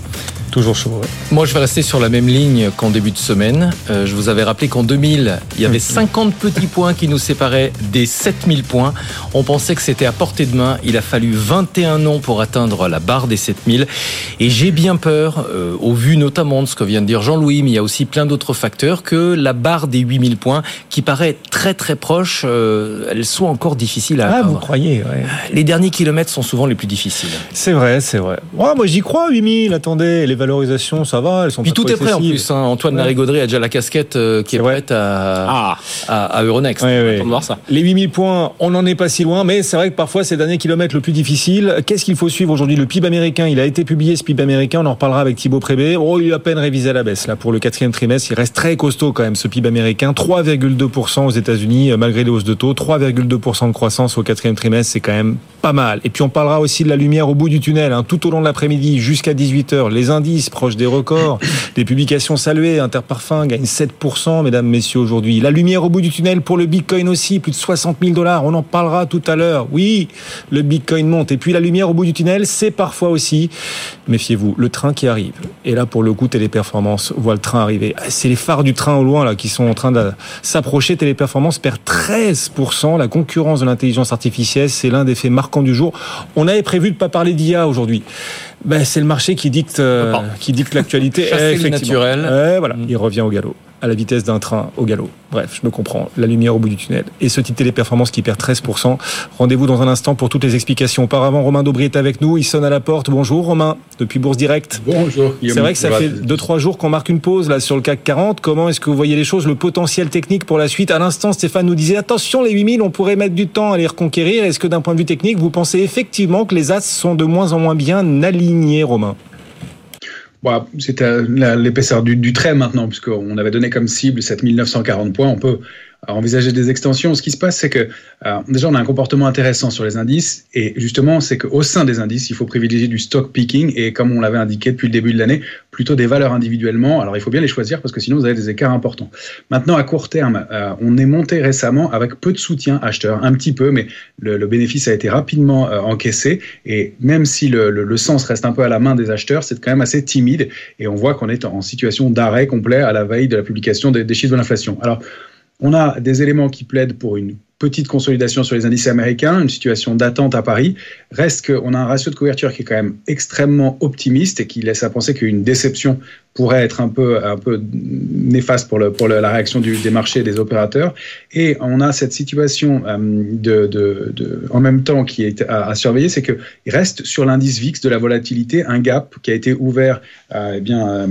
Toujours chaud. Ouais. Moi, je vais rester sur la même ligne qu'en début de semaine. Euh, je vous avais rappelé qu'en 2000, il y avait 50 petits points qui nous séparaient des 7000 points. On pensait que c'était à portée de main. Il a fallu 21 ans pour atteindre la barre des 7000. Et j'ai bien peur, euh, au vu notamment de ce que vient de dire Jean-Louis, mais il y a aussi plein d'autres facteurs, que la barre des 8000 points, qui paraît très très proche, euh, elle soit encore difficile à ah, atteindre. vous croyez ouais. Les derniers kilomètres sont souvent les plus difficiles. C'est vrai, c'est vrai. Moi, j'y crois, 8000. Attendez, les valorisations, ça va, elles sont Puis pas tout est prêt en excessives. plus. Hein. Antoine ouais. Larigauderie a déjà la casquette euh, qui est, est prête à, ah. à, à, Euronext. Ouais, ouais. On va voir ça. Les 8000 points, on n'en est pas si loin, mais c'est vrai que parfois c'est le dernier kilomètre le plus difficile. Qu'est-ce qu'il faut suivre aujourd'hui? Le PIB américain, il a été publié ce PIB américain, on en reparlera avec Thibaut Prébé. Oh, il est à peine révisé à la baisse là pour le quatrième trimestre. Il reste très costaud quand même ce PIB américain, 3,2% aux États-Unis malgré les hausses de taux, 3,2% de croissance au quatrième trimestre, c'est quand même pas mal. Et puis on parlera aussi de la lumière au bout du tunnel, hein, tout au long de l'après-midi jusqu'à 18h. Les indices proches des records, des publications saluées. Interparfum gagne 7%, mesdames, messieurs, aujourd'hui. La lumière au bout du tunnel pour le Bitcoin aussi, plus de 60 000 dollars. On en parlera tout à l'heure. Oui, le Bitcoin monte. Et puis la lumière au bout du tunnel, c'est parfois aussi, méfiez-vous, le train qui arrive. Et là, pour le coup, Téléperformance voit le train arriver. C'est les phares du train au loin là qui sont en train de s'approcher. Téléperformance perd 13%. La concurrence de l'intelligence artificielle, c'est l'un des faits marquants du jour. On avait prévu de pas parler d'IA aujourd'hui. Ben, c'est le marché qui dicte, euh, qui dicte l'actualité. naturel. Eh, voilà, il revient au galop. À la vitesse d'un train au galop. Bref, je me comprends, la lumière au bout du tunnel. Et ce titre téléperformance qui perd 13%. Rendez-vous dans un instant pour toutes les explications. Auparavant, Romain Daubry est avec nous, il sonne à la porte. Bonjour Romain, depuis Bourse Direct. Bonjour. C'est vrai que ça fait 2-3 jours qu'on marque une pause là sur le CAC 40. Comment est-ce que vous voyez les choses, le potentiel technique pour la suite? À l'instant, Stéphane nous disait, attention, les 8000, on pourrait mettre du temps à les reconquérir. Est-ce que d'un point de vue technique, vous pensez effectivement que les As sont de moins en moins bien alignés, Romain? Bon, c'était l'épaisseur du, du, trait maintenant, puisqu'on avait donné comme cible 7940 points. On peut envisager des extensions. Ce qui se passe, c'est que euh, déjà on a un comportement intéressant sur les indices, et justement, c'est qu'au sein des indices, il faut privilégier du stock picking, et comme on l'avait indiqué depuis le début de l'année, plutôt des valeurs individuellement. Alors il faut bien les choisir parce que sinon vous avez des écarts importants. Maintenant, à court terme, euh, on est monté récemment avec peu de soutien acheteur, un petit peu, mais le, le bénéfice a été rapidement euh, encaissé, et même si le, le, le, sens reste un peu à la main des acheteurs, c'est quand même assez timide, et on voit qu'on est en situation d'arrêt complet à la veille de la publication des, des chiffres de l'inflation. Alors on a des éléments qui plaident pour une petite consolidation sur les indices américains, une situation d'attente à Paris. Reste qu'on a un ratio de couverture qui est quand même extrêmement optimiste et qui laisse à penser qu'une déception pourrait être un peu, néfaste pour, la réaction des marchés et des opérateurs. Et on a cette situation euh, en même temps qui est à, surveiller, c'est qu'il reste sur l'indice VIX de la volatilité un gap qui a été ouvert euh, eh euh,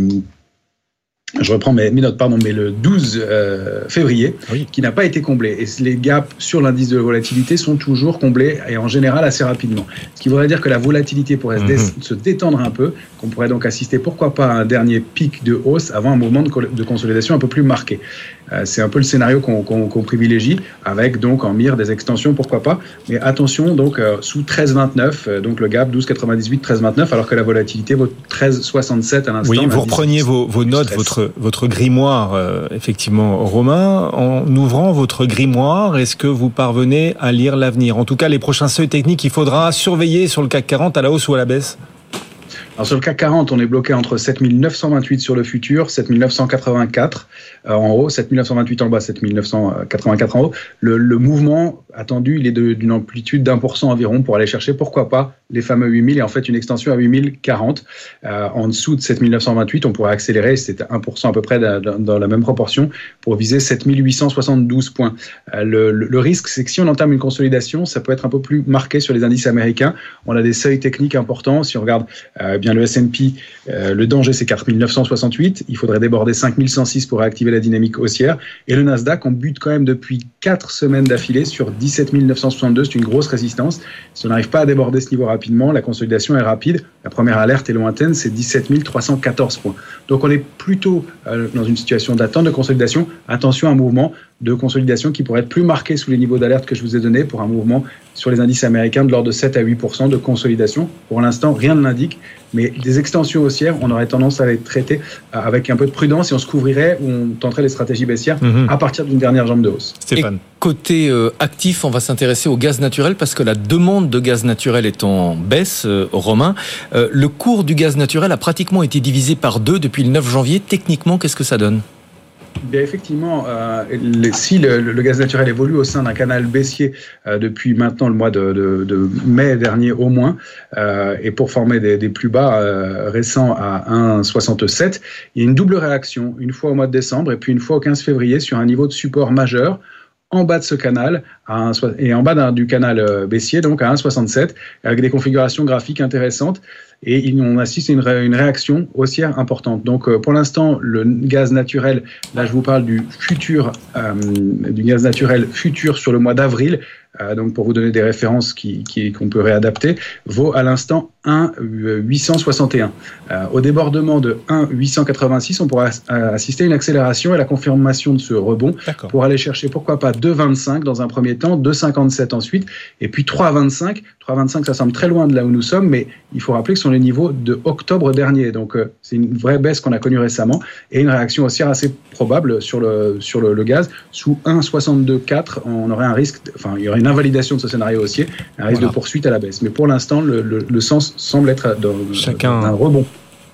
je reprends mes, mes, notes, pardon, mais le 12 euh, février, oui. qui n'a pas été comblé. Et les gaps sur l'indice de volatilité sont toujours comblés et en général assez rapidement. Ce qui voudrait dire que la volatilité pourrait mm -hmm. se détendre un peu, qu'on pourrait donc assister, pourquoi pas, à un dernier pic de hausse avant un mouvement de, de consolidation un peu plus marqué. Euh, C'est un peu le scénario qu'on qu qu privilégie, avec donc en mire des extensions, pourquoi pas. Mais attention, donc euh, sous 13,29, euh, donc le gap 12,98, 13,29, alors que la volatilité vaut 13,67 à l'instant. Oui, vous repreniez vos, vos notes, votre, votre grimoire, euh, effectivement, Romain. En ouvrant votre grimoire, est-ce que vous parvenez à lire l'avenir? En tout cas, les prochains seuils techniques, il faudra surveiller sur le CAC 40 à la hausse ou à la baisse? Alors sur le CAC 40, on est bloqué entre 7928 sur le futur, 7984 euh, en haut, 7928 en bas, 7984 en haut. Le, le mouvement attendu, il est d'une amplitude d'un pour cent environ pour aller chercher, pourquoi pas, les fameux 8000 et en fait une extension à 8040. Euh, en dessous de 7928, on pourrait accélérer, c'était 1% à peu près dans, la même proportion, pour viser 7872 points. Euh, le, risque, c'est que si on entame une consolidation, ça peut être un peu plus marqué sur les indices américains. On a des seuils techniques importants. Si on regarde euh, bien le S&P, euh, le danger c'est 4968, il faudrait déborder 5106 pour réactiver la dynamique haussière. Et le Nasdaq, on bute quand même depuis 4 semaines d'affilée sur 17 962, c'est une grosse résistance. Si on n'arrive pas à déborder ce niveau rapidement, la consolidation est rapide. La première alerte est lointaine, c'est 17 314 points. Donc on est plutôt euh, dans une situation d'attente de consolidation. Attention à un mouvement de consolidation qui pourrait être plus marqué sous les niveaux d'alerte que je vous ai donnés pour un mouvement sur les indices américains de l'ordre de 7 à 8% de consolidation. Pour l'instant, rien ne l'indique, mais des extensions haussières, on aurait tendance à les traiter avec un peu de prudence et on se couvrirait ou on tenterait les stratégies baissières mmh. à partir d'une dernière jambe de hausse. Stéphane. Et côté euh, actif, on va s'intéresser au gaz naturel parce que la demande de gaz naturel est en baisse, euh, Romain. Euh, le cours du gaz naturel a pratiquement été divisé par deux depuis le 9 janvier. Techniquement, qu'est-ce que ça donne? Bien, effectivement, euh, si le, gaz naturel évolue au sein d'un canal baissier euh, depuis maintenant le mois de mai dernier au moins, euh, et pour former des, des plus bas euh, récents à 1,67, il y a une double réaction, une fois au mois de décembre et puis une fois au 15 février sur un niveau de support majeur en bas de ce canal à 1, et en bas du canal euh, baissier, donc à 1,67, avec des configurations graphiques intéressantes et on assiste à une, ré, une réaction haussière importante. Donc euh, pour l'instant, le gaz naturel, là je vous parle du futur, euh, du gaz naturel futur sur le mois d'avril, donc pour vous donner des références qui, qui, qu'on peut réadapter, vaut à l'instant 1,861. Euh, au débordement de 1,886, on pourra assister à une accélération et la confirmation de ce rebond pour aller chercher, pourquoi pas, 2,25 dans un premier temps, 2,57 ensuite, et puis 3,25. 3,25, ça semble très loin de là où nous sommes, mais il faut rappeler que ce sont les niveaux de octobre dernier. Donc euh, c'est une vraie baisse qu'on a connue récemment et une réaction haussière assez probable sur le, sur le, le gaz. Sous 1,62,4, on aurait un risque, enfin, il y aurait une invalidation de ce scénario haussier, un risque voilà. de poursuite à la baisse. Mais pour l'instant, le, le, le, sens semble être d'un rebond.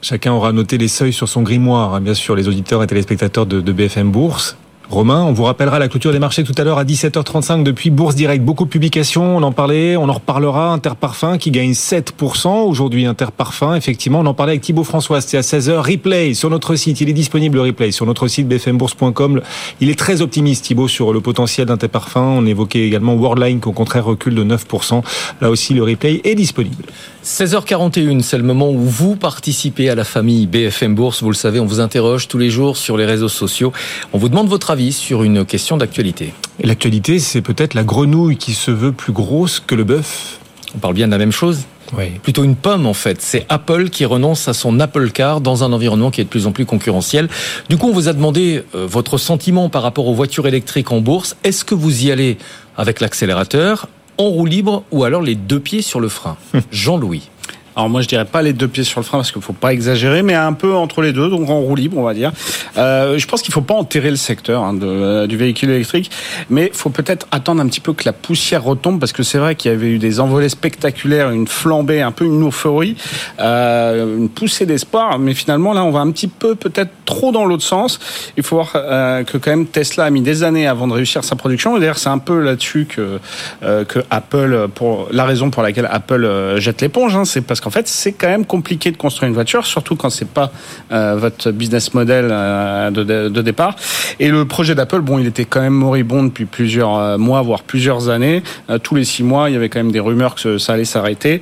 Chacun aura noté les seuils sur son grimoire, hein, bien sûr, les auditeurs et téléspectateurs de, de BFM Bourse. Romain, on vous rappellera la clôture des marchés tout à l'heure à 17h35 depuis Bourse Direct. Beaucoup de publications, on en parlait, on en reparlera. Interparfum qui gagne 7% aujourd'hui. Interparfum, effectivement, on en parlait avec Thibaut François. C'était à 16h. Replay sur notre site. Il est disponible le replay sur notre site bfmbourse.com. Il est très optimiste, Thibaut, sur le potentiel d'Interparfum. On évoquait également Worldline qui au contraire recule de 9%. Là aussi, le replay est disponible. 16h41, c'est le moment où vous participez à la famille BFM Bourse. Vous le savez, on vous interroge tous les jours sur les réseaux sociaux. On vous demande votre avis sur une question d'actualité. L'actualité, c'est peut-être la grenouille qui se veut plus grosse que le bœuf. On parle bien de la même chose Oui. Plutôt une pomme en fait. C'est Apple qui renonce à son Apple Car dans un environnement qui est de plus en plus concurrentiel. Du coup, on vous a demandé euh, votre sentiment par rapport aux voitures électriques en bourse. Est-ce que vous y allez avec l'accélérateur, en roue libre ou alors les deux pieds sur le frein Jean-Louis. Alors moi je dirais pas les deux pieds sur le frein parce qu'il faut pas exagérer, mais un peu entre les deux, donc en roue libre on va dire. Euh, je pense qu'il faut pas enterrer le secteur hein, de, euh, du véhicule électrique, mais faut peut-être attendre un petit peu que la poussière retombe parce que c'est vrai qu'il y avait eu des envolées spectaculaires, une flambée, un peu une euphorie, euh, une poussée d'espoir, mais finalement là on va un petit peu peut-être trop dans l'autre sens. Il faut voir euh, que quand même Tesla a mis des années avant de réussir sa production. D'ailleurs c'est un peu là-dessus que euh, que Apple, pour la raison pour laquelle Apple jette l'éponge, hein, c'est parce qu'en fait, c'est quand même compliqué de construire une voiture, surtout quand c'est pas euh, votre business model euh, de, départ. Et le projet d'Apple, bon, il était quand même moribond depuis plusieurs euh, mois, voire plusieurs années. Tous les six mois, il y avait quand même des rumeurs que ça allait s'arrêter.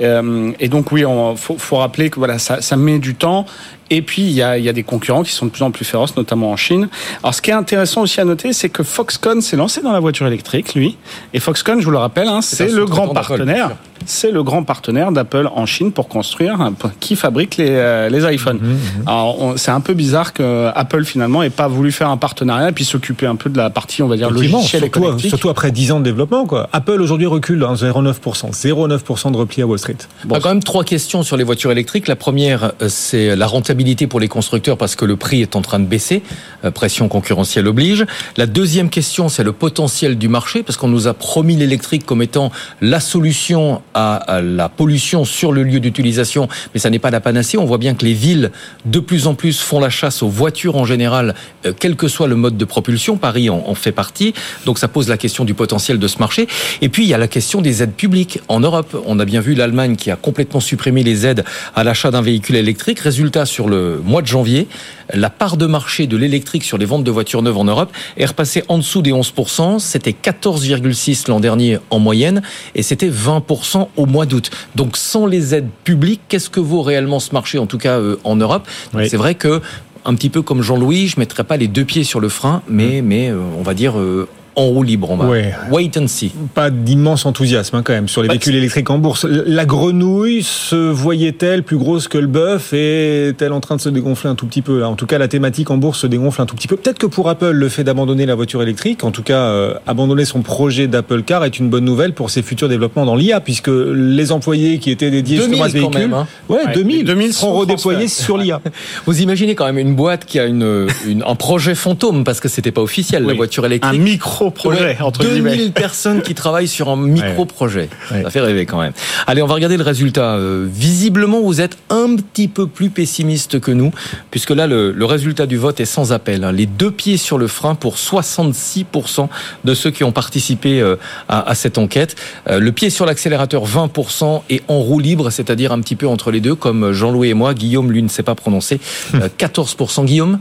Et donc, oui, il faut, rappeler que voilà, ça met du temps. Et puis, il y, a, il y a des concurrents qui sont de plus en plus féroces, notamment en Chine. Alors, ce qui est intéressant aussi à noter, c'est que Foxconn s'est lancé dans la voiture électrique, lui. Et Foxconn, je vous le rappelle, hein, c'est le grand partenaire. C'est le grand partenaire d'Apple en Chine pour construire, qui fabrique les, euh, les iPhones. Alors, on- c'est un peu bizarre que Apple finalement ait pas voulu faire un partenariat et puis s'occuper un peu de la partie, on va dire, logicielle et surtout, connectique. surtout après 10 ans de développement. Quoi. Apple aujourd'hui recule à 0,9%. 0,9% de repli à Wall Street. Il y a quand même trois questions sur les voitures électriques. La première, euh, c'est la rentabilité pour les constructeurs parce que le prix est en train de baisser. Euh, Pression concurrentielle oblige. La deuxième question, c'est le potentiel du marché parce qu'on nous a promis l'électrique comme étant la solution à la pollution sur le lieu d'utilisation, mais ça n'est pas la panacée. On voit bien que les villes, de plus en plus, font la chasse aux voitures en général, euh, quel que soit le mode de propulsion. Paris en fait partie. Donc ça pose la question du potentiel de ce marché. Et puis il y a la question des aides publiques en Europe. On a bien vu l'Allemagne qui a complètement supprimé les aides à l'achat d'un véhicule électrique. Résultat, sur le mois de janvier, la part de marché de l'électrique sur les ventes de voitures neuves en Europe est repassée en dessous des 11%. C'était 14,6 l'an dernier en moyenne et c'était 20% au mois d'août. Donc sans les aides publiques, qu'est-ce que vaut réellement ce marché, en tout cas euh, en Europe? Oui. C'est vrai que un petit peu comme Jean-Louis, je mettrais pas les deux pieds sur le frein, mais mais euh, on va dire euh, en roue libre. On va Ouais. wait and see. Pas d'immense enthousiasme hein, quand même sur les véhicules électriques en bourse. La grenouille se voyait-elle plus grosse que le bœuf et est-elle en train de se dégonfler un tout petit peu là? En tout cas, la thématique en bourse se dégonfle un tout petit peu. Peut-être que pour Apple, le fait d'abandonner la voiture électrique, en tout cas euh, abandonner son projet d'Apple Car, est une bonne nouvelle pour ses futurs développements dans l'IA, puisque les employés qui étaient dédiés 2000 justement à ce véhicule, même, hein. ouais, Ouais, 2000, 2000 seront redéployés sur l'IA. Vous imaginez quand même une boîte qui a une, une- un projet fantôme parce que c'était pas officiel la voiture Un électrique. Micro-projet, Ouais, entre guillemets. 2000 personnes qui travaillent sur un micro-projet. Ouais. Ça fait rêver quand même. Allez, on va regarder le résultat. Euh, visiblement, vous êtes un petit peu plus pessimiste que nous, puisque là, le, le résultat du vote est sans appel. hein. Les deux pieds sur le frein pour 66% de ceux qui ont participé euh, à, à cette enquête. Euh, le pied sur l'accélérateur, 20%, et en roue libre, c'est-à-dire un petit peu entre les deux, comme Jean-Louis et moi. Guillaume, lui, ne s'est pas prononcé. Euh, 14%. Guillaume?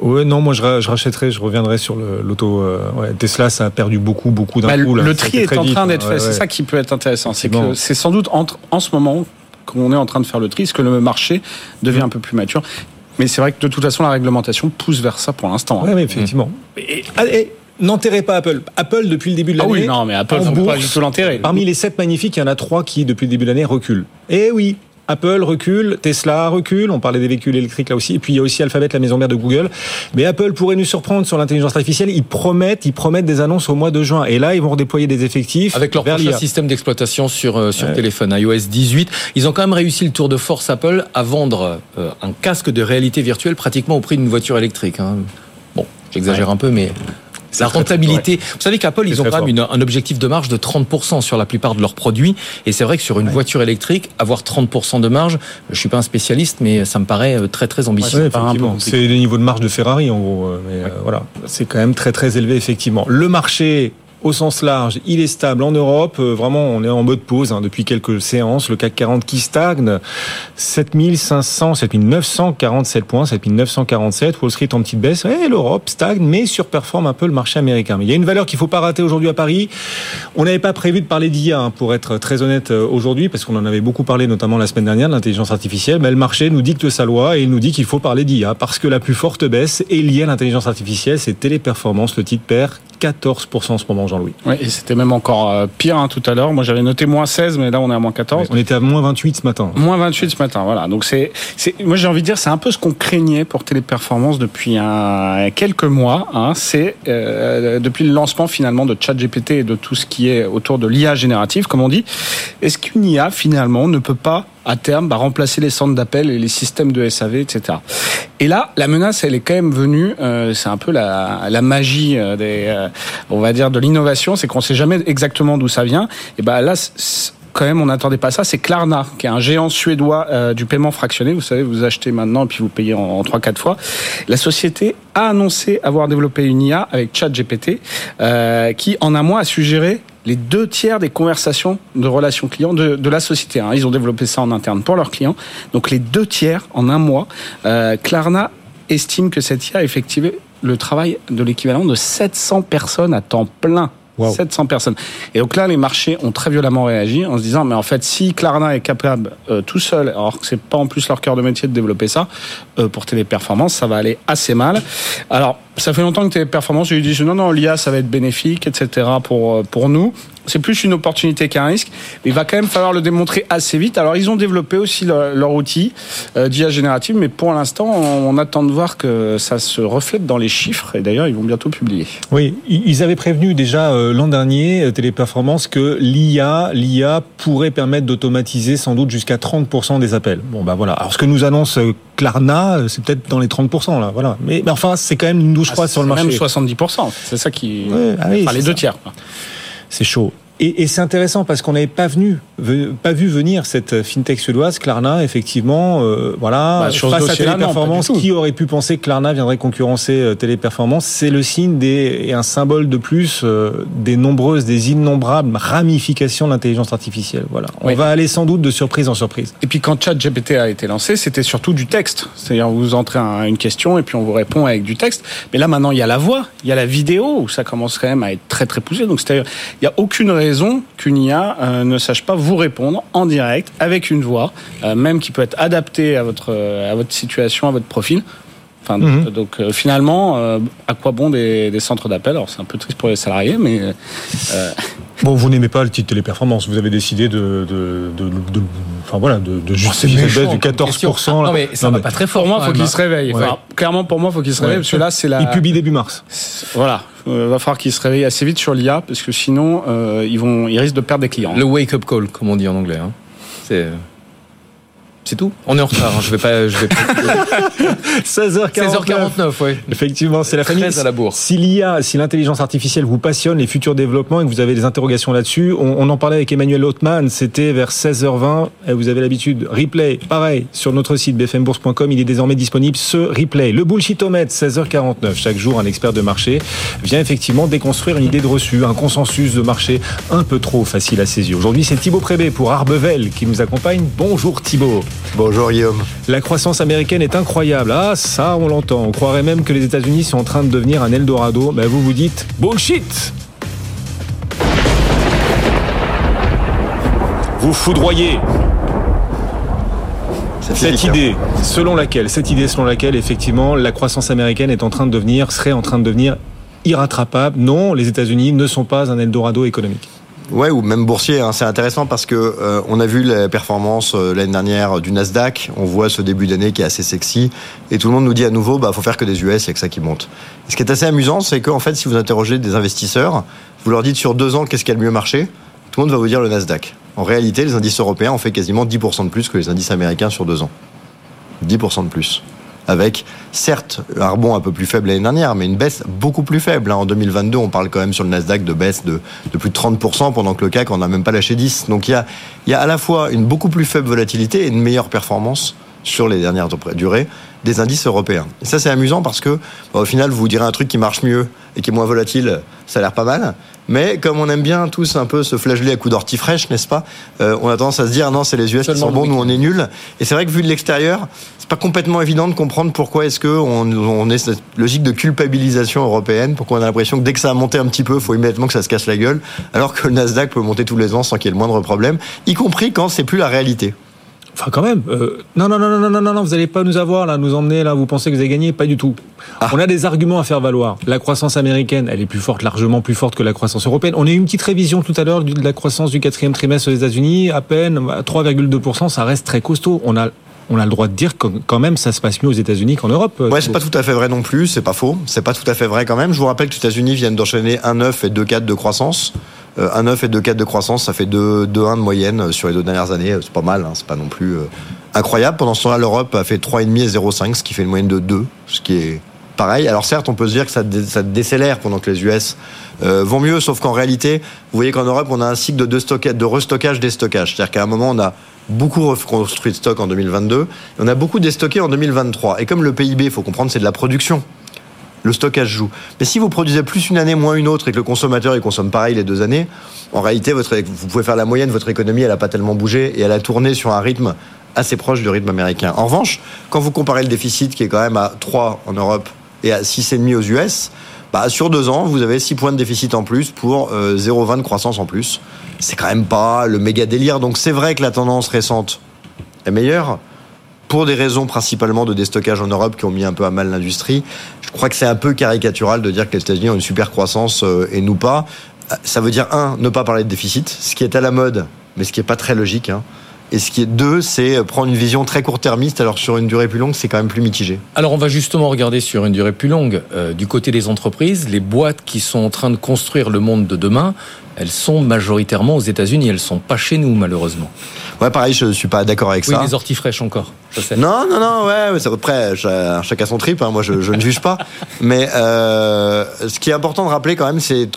Ouais, non, moi je, ra- je rachèterai, je reviendrai sur l'auto. euh, ouais, Tesla, ça a perdu beaucoup, beaucoup d'un Bah, coup. là. le tri est en vite, train d'être fait. C'est ça qui peut être intéressant. C'est que c'est sans doute entre, en ce moment qu'on est en train de faire le tri, parce que le marché devient un peu plus mature. Mais c'est vrai que de toute façon, la réglementation pousse vers ça pour l'instant. hein. Ouais, effectivement. Et, et n'enterrez pas Apple. Apple, depuis le début de Ah l'année. oui, non, mais Apple, en faut pas du tout l'enterrer. Parmi les sept magnifiques, il y en a trois qui, depuis le début de l'année, reculent. Et oui. Apple recule, Tesla recule, on parlait des véhicules électriques là aussi, et puis il y a aussi Alphabet, la maison mère de Google. Mais Apple pourrait nous surprendre sur l'intelligence artificielle. Ils promettent, ils promettent des annonces au mois de juin. Et là, ils vont redéployer des effectifs Avec leur prochain système d'exploitation sur, euh, sur Ouais. téléphone, iOS 18. Ils ont quand même réussi le tour de force Apple à vendre euh, un casque de réalité virtuelle pratiquement au prix d'une voiture électrique. hein. Bon, j'exagère un peu, mais La rentabilité. Vous savez qu'Apple, ils ont quand même une, un objectif de marge de 30% sur la plupart de leurs produits. Et c'est vrai que sur une voiture électrique, avoir 30% de marge, je suis pas un spécialiste, mais ça me paraît euh, très très ambitieux. Ouais, effectivement. c'est le niveau de marge de Ferrari en gros. euh, Mais euh, voilà, c'est quand même très très élevé effectivement. Le marché au sens large, il est stable en Europe. Euh, Vraiment, on est en mode pause hein, depuis quelques séances. Le CAC 40 qui stagne, 7500, 7947 points, 7947. Wall Street en petite baisse. Et l'Europe stagne, mais surperforme un peu le marché américain. Mais il y a une valeur qu'il faut pas rater aujourd'hui à Paris. On n'avait pas prévu de parler d'IA, hein, pour être très honnête euh, aujourd'hui, parce qu'on en avait beaucoup parlé, notamment la semaine dernière, de l'intelligence artificielle. Mais le marché nous dicte sa loi et il nous dit qu'il faut parler d'IA, parce que la plus forte baisse est liée à l'intelligence artificielle. C'est Téléperformance, le titre perd 14% en ce moment, Jean-Louis. Ouais, et c'était même encore euh, pire hein, tout à l'heure. Moi, j'avais noté moins 16, mais là, on est à moins 14. On était à moins 28 ce matin. Moins 28 ce matin, voilà. Donc c'est, c'est, moi j'ai envie de dire, c'est un peu ce qu'on craignait pour Téléperformance depuis un, quelques mois. Hein. C'est euh, depuis le lancement finalement de ChatGPT et de tout ce qui est autour de l'IA générative, comme on dit. Est-ce qu'une IA finalement ne peut pas à terme bah, remplacer les centres d'appel et les systèmes de SAV, etc. Et là, la menace, elle est quand même venue. Euh, c'est un peu la, magie euh, euh, on va dire, de l'innovation, c'est qu'on sait jamais exactement d'où ça vient. Et ben là. quand même, on n'attendait pas ça. C'est Klarna, qui est un géant suédois du paiement fractionné. Vous savez, vous achetez maintenant et puis vous payez en, en 3-4 fois. La société a annoncé avoir développé une IA avec ChatGPT, qui en un mois a suggéré les deux tiers des conversations de relations clients de, de la société. hein. Ils ont développé ça en interne pour leurs clients. Donc les deux tiers en un mois. Euh, Klarna estime que cette IA a effectué le travail de l'équivalent de 700 personnes à temps plein. 700 personnes. Et donc là, les marchés ont très violemment réagi en se disant, mais en fait, si Klarna est capable euh, tout seul, alors que c'est pas en plus leur cœur de métier de développer ça, euh, pour Téléperformance, ça va aller assez mal. Alors, ça fait longtemps que Téléperformance, je lui dis, non, non, l'IA, ça va être bénéfique, etc. pour, euh, pour nous. C'est plus une opportunité qu'un risque, il va quand même falloir le démontrer assez vite. Alors, ils ont développé aussi leur, outil euh, d'IA générative, mais pour l'instant, on, attend de voir que ça se reflète dans les chiffres, et d'ailleurs, ils vont bientôt publier. Oui, ils avaient prévenu déjà euh, l'an dernier, Téléperformance, que l'IA, pourrait permettre d'automatiser sans doute jusqu'à 30% des appels. Bon, bah voilà. Alors, ce que nous annonce Klarna, euh, c'est peut-être dans les 30%, là, voilà. Mais, mais enfin, c'est quand même une douche froide sur le C'est marché. Même 70%, c'est ça qui. Ouais, ah oui, enfin, les deux ça. tiers. C'est chaud. Et, et c'est intéressant parce qu'on n'avait pas venu, ve- pas vu venir cette fintech suédoise, Klarna, effectivement, euh, voilà, Bah, face à Téléperformance, qui aurait pu penser que Klarna viendrait concurrencer euh, Téléperformance? C'est le signe des, et un symbole de plus euh, des nombreuses, des innombrables ramifications de l'intelligence artificielle. Voilà. On va aller sans doute de surprise en surprise. Et puis quand ChatGPT a été lancé, c'était surtout du texte. C'est-à-dire vous entrez un- une question et puis on vous répond avec du texte. Mais là maintenant il y a la voix, il y a la vidéo où ça commence quand même à être très très poussé. Donc c'est-à-dire il y a aucune raison qu'une IA euh, ne sache pas vous répondre en direct avec une voix, euh, même qui peut être adaptée à votre euh, à votre situation, à votre profil. Enfin, Mhm. donc, donc, euh, finalement, euh, à quoi bon des, des centres d'appel? Alors c'est un peu triste pour les salariés, mais euh, Bon, vous n'aimez pas le titre Téléperformance, vous avez décidé de, de, de, de- enfin voilà, de, de justifier cette méchant baisse de comme question. 14%. là. Non, mais ça Non, va mais- pas très fort. pour moi, faut qu'il hein. se réveille. Enfin, clairement, pour moi, faut qu'il se réveille Ouais. parce que là, c'est la. Il publie début mars. Voilà, il va falloir qu'ils se réveillent assez vite sur l'IA parce que sinon euh, ils vont, ils risquent de perdre des clients. Le wake-up call, comme on dit en anglais. hein. C'est. C'est tout. On est en retard. hein. Je vais pas. Je vais pas... 16h49. 16h49, ouais. Effectivement, c'est la famille. à la bourse. Si l'IA, si l'intelligence artificielle vous passionne, les futurs développements et que vous avez des interrogations là-dessus, on, on en parlait avec Emmanuel Hotman, c'était vers 16h20. Et vous avez l'habitude, replay, pareil, sur notre site bfmbourse.com, il est désormais disponible ce replay. Le bullshitomètre, 16h49. Chaque jour, un expert de marché vient effectivement déconstruire une idée de reçu, un consensus de marché un peu trop facile à yeux. Aujourd'hui, c'est Thibaut Prébé pour Arbevel qui nous accompagne. Bonjour Thibaut. Bonjour Guillaume. La croissance américaine est incroyable. Ah, ça, on l'entend. On croirait même que les États-Unis sont en train de devenir un Eldorado. Ben, vous vous dites bullshit. Vous foudroyez cette idée selon laquelle, cette idée selon laquelle, effectivement, la croissance américaine est en train de devenir, serait en train de devenir irrattrapable. Non, les États-Unis ne sont pas un Eldorado économique. Ouais, ou même boursier. hein. C'est intéressant parce que euh, on a vu la performance euh, l'année dernière du Nasdaq. On voit ce début d'année qui est assez sexy, et tout le monde nous dit à nouveau, bah faut faire que des US, c'est que ça qui monte. Et ce qui est assez amusant, c'est qu'en fait, si vous interrogez des investisseurs, vous leur dites sur deux ans qu'est-ce qui a le mieux marché, tout le monde va vous dire le Nasdaq. En réalité, les indices européens ont fait quasiment 10% de plus que les indices américains sur deux ans. 10% de plus. Avec certes un rebond un peu plus faible l'année dernière, mais une baisse beaucoup plus faible. hein. En 2022, on parle quand même sur le Nasdaq de baisse de, de plus de 30%, pendant que le CAC en a même pas lâché 10. Donc il y a, il y a à la fois une beaucoup plus faible volatilité et une meilleure performance sur les dernières durées des indices européens. Et ça, c'est amusant parce que, bah, au final, vous vous direz un truc qui marche mieux et qui est moins volatile, ça a l'air pas mal. Mais comme on aime bien tous un peu se flageller à coups d'ortie fraîche, n'est-ce pas Euh, On a tendance à se dire non, c'est les US qui sont bons, nous on est nuls. Et c'est vrai que vu de l'extérieur, pas complètement évident de comprendre pourquoi est-ce que on, est cette logique de culpabilisation européenne, pourquoi on a l'impression que dès que ça a monté un petit peu, il faut immédiatement que ça se casse la gueule, alors que le Nasdaq peut monter tous les ans sans qu'il y ait le moindre problème, y compris quand c'est plus la réalité. Enfin, quand même. Euh, non, non, non, non, non, non, non, vous n'allez pas nous avoir là, nous emmener là. Vous pensez que vous avez gagné Pas du tout. Ah. On a des arguments à faire valoir. La croissance américaine, elle est plus forte, largement plus forte que la croissance européenne. On a eu une petite révision tout à l'heure de la croissance du quatrième trimestre aux États-Unis, à peine à 3,2 ça reste très costaud. On a on a le droit de dire que quand même ça se passe mieux aux États-Unis qu'en Europe. Ouais, c'est pas tout à fait vrai non plus, c'est pas faux, c'est pas tout à fait vrai quand même. Je vous rappelle que les États-Unis viennent d'enchaîner 1,9 et 2,4 de croissance. Euh, 1,9 et 2,4 de croissance, ça fait 2, 2,1 de moyenne euh, sur les deux dernières années, c'est pas mal, hein, c'est pas non plus euh, incroyable. Pendant ce temps-là, l'Europe a fait 3,5 et 0,5, ce qui fait une moyenne de 2, ce qui est Alors certes, on peut se dire que ça, dé- ça décélère pendant que les US euh, vont mieux, sauf qu'en réalité, vous voyez qu'en Europe, on a un cycle de, de restockage, déstockage. C'est-à-dire qu'à un moment, on a beaucoup reconstruit de stock en 2022, et on a beaucoup déstocké en 2023. Et comme le PIB, il faut comprendre, c'est de la production. Le stockage joue. Mais si vous produisez plus une année, moins une autre, et que le consommateur consomme pareil les deux années, en réalité, vous pouvez faire la moyenne, votre économie, elle n'a pas tellement bougé et elle a tourné sur un rythme assez proche du rythme américain. En revanche, quand vous comparez le déficit qui est quand même à 3 en Europe et à 6,5 aux US, bah, sur deux ans, vous avez 6 points de déficit en plus pour euh, 0,20 de croissance en plus. C'est quand même pas le méga délire. Donc c'est vrai que la tendance récente est meilleure pour des raisons principalement de déstockage en Europe qui ont mis un peu à mal l'industrie. Je crois que c'est un peu caricatural de dire que les États-Unis ont une super croissance euh, et nous pas. Euh, Ça veut dire, un, ne pas parler de déficit, ce qui est à la mode, mais ce qui n'est pas très logique. hein. Et ce qui est deux, c'est prendre une vision très court-termiste, alors sur une durée plus longue, c'est quand même plus mitigé. Alors on va justement regarder sur une durée plus longue euh, du côté des entreprises, les boîtes qui sont en train de construire le monde de demain, elles sont majoritairement aux États-Unis, elles sont pas chez nous malheureusement. Ouais, pareil, je suis pas d'accord avec Oui, ça. les orties fraîches encore. Je sais. Non, non, non, ouais, c'est après, cha- chacun son trip, hein, moi je, je ne juge pas. Mais euh, ce qui est important de rappeler quand même, c'est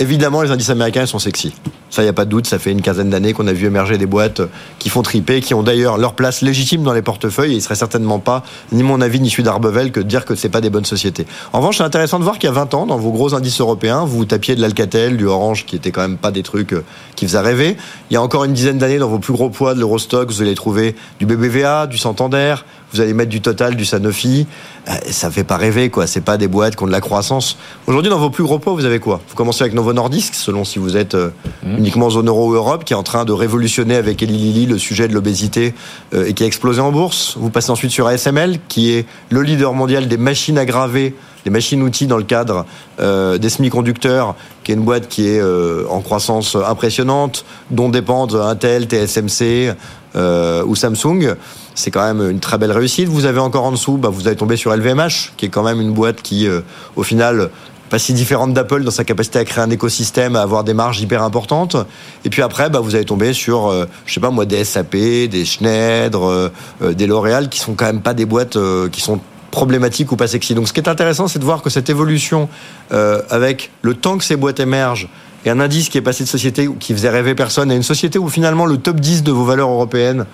évidemment les indices américains ils sont sexy. Ça, il n'y a pas de doute, ça fait une quinzaine d'années qu'on a vu émerger des boîtes qui font triper, qui ont d'ailleurs leur place légitime dans les portefeuilles, et il serait certainement pas, ni mon avis, ni celui d'Arbevel, que de dire que c'est pas des bonnes sociétés. En revanche, c'est intéressant de voir qu'il y a 20 ans, dans vos gros indices européens, vous tapiez de l'Alcatel, du Orange, qui étaient quand même pas des trucs euh, qui faisaient rêver. Il y a encore une dizaine d'années, dans vos plus gros poids de l'Eurostock, vous allez trouver du BBVA, du Santander, vous allez mettre du Total, du Sanofi. Euh, Ça fait pas rêver, quoi. C'est pas des boîtes qui ont de la croissance. Aujourd'hui, dans vos plus gros poids, vous avez quoi? Vous commencez avec Novo Nordisk, selon si vous êtes euh, uniquement zone euro ou Europe, qui est en train de révolutionner avec Eli Lilly le sujet de l'obésité euh, et qui a explosé en bourse. Vous passez ensuite sur ASML, qui est le leader mondial des machines à graver, des machines-outils dans le cadre euh, des semi-conducteurs, qui est une boîte qui est euh, en croissance impressionnante, dont dépendent Intel, TSMC euh, ou Samsung. C'est quand même une très belle réussite. Vous avez encore en dessous, bah, vous allez tomber sur LVMH, qui est quand même une boîte qui, euh, au final, pas si différente d'Apple dans sa capacité à créer un écosystème, à avoir des marges hyper importantes. Et puis après, bah, vous allez tomber sur, euh, je sais pas moi, des SAP, des Schneider, euh, euh, des L'Oréal, qui sont quand même pas des boîtes qui sont problématiques ou pas sexy. Donc ce qui est intéressant, c'est de voir que cette évolution, avec le temps que ces boîtes émergent, et un indice qui est passé de société qui faisait rêver personne à une société où finalement le top 10 de vos valeurs européennes,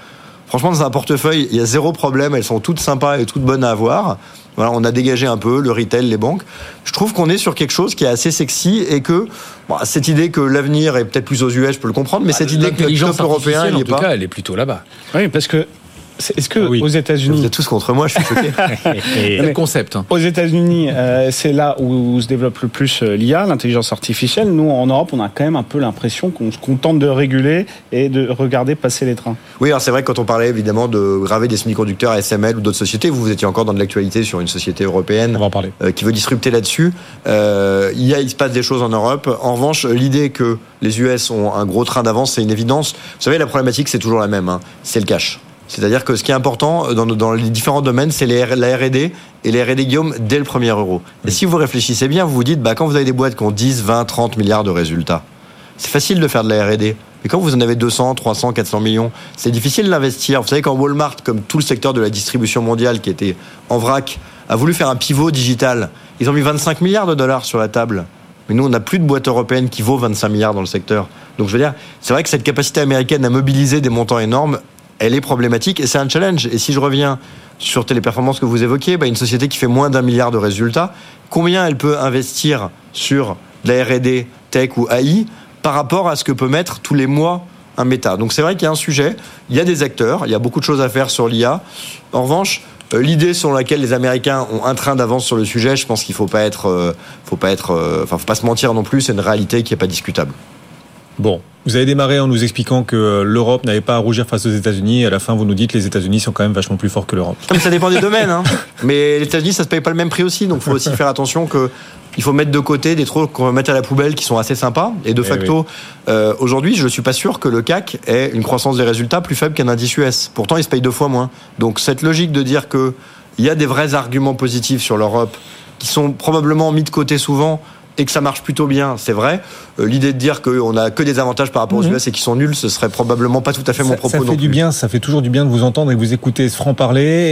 franchement dans un portefeuille, il y a zéro problème, elles sont toutes sympas et toutes bonnes à avoir. Voilà, on a dégagé un peu le retail, les banques. Je trouve qu'on est sur quelque chose qui est assez sexy et que bon, cette idée que l'avenir est peut-être plus aux US, je peux le comprendre, mais cette idée que le top européen, il en est tout pas. cas, elle est plutôt là-bas. Oui, parce que est-ce que Ah oui. aux Vous États-Unis, êtes tous contre moi, je suis choqué. Le concept. aux États-Unis, euh, c'est là où se développe le plus euh, l'IA, l'intelligence artificielle. Nous, en Europe, on a quand même un peu l'impression qu'on se contente de réguler et de regarder passer les trains. Oui, alors c'est vrai que quand on parlait évidemment de graver des semi-conducteurs SML ou d'autres sociétés, vous, vous étiez encore dans de l'actualité sur une société européenne On va en parler. euh, qui veut disrupter là-dessus. Euh, il, y a, il se passe des choses en Europe. En revanche, l'idée que les US ont un gros train d'avance, c'est une évidence. Vous savez, la problématique, c'est toujours la même. hein. C'est le cash. C'est-à-dire que ce qui est important dans, dans les différents domaines, c'est la R&D et les R&D Guillaume dès le premier euro. Et si vous réfléchissez bien, vous vous dites, bah, quand vous avez des boîtes qui ont 10, 20, 30 milliards de résultats, c'est facile de faire de la R&D Mais quand vous en avez 200, 300, 400 millions, c'est difficile d'investir. Vous savez, quand Walmart, comme tout le secteur de la distribution mondiale qui était en vrac, a voulu faire un pivot digital, ils ont mis 25 milliards de dollars sur la table. Mais nous, on n'a plus de boîte européenne qui vaut 25 milliards dans le secteur. Donc je veux dire, c'est vrai que cette capacité américaine à mobiliser des montants énormes, elle est problématique et c'est un challenge. Et si je reviens sur Téléperformance que vous évoquiez, bah, une société qui fait moins d'un milliard de résultats, combien elle peut investir sur de la R&D, tech ou AI par rapport à ce que peut mettre tous les mois un méta? Donc c'est vrai qu'il y a un sujet, il y a des acteurs, il y a beaucoup de choses à faire sur l'IA. En revanche, euh, l'idée sur laquelle les Américains ont un train d'avance sur le sujet, je pense qu'il faut être, euh, faut pas euh, faut se mentir non plus. C'est une réalité qui est pas discutable. Bon, vous avez démarré en nous expliquant que l'Europe n'avait pas à rougir face aux États-Unis. À la fin, vous nous dites que les États-Unis sont quand même vachement plus forts que l'Europe. Mais ça dépend des domaines. Hein. Mais les États-Unis, ça se paye pas le même prix aussi. Donc, il faut aussi faire attention que il faut mettre de côté des trucs qu'on va mettre à la poubelle qui sont assez sympas. Et de Eh facto, euh, aujourd'hui, je ne suis pas sûr que le CAC ait une croissance des résultats plus faible qu'un indice US. Pourtant, il se paye deux fois moins. Donc, cette logique de dire que il y a des vrais arguments positifs sur l'Europe qui sont probablement mis de côté souvent et que ça marche plutôt bien, c'est vrai. Euh, L'idée de dire qu'on a que des avantages par rapport aux Mhm. US et qu'ils sont nuls, ce serait probablement pas tout à fait mon Ça, propos ça non fait du plus. bien, ça fait toujours du bien de vous entendre et de vous écouter ce.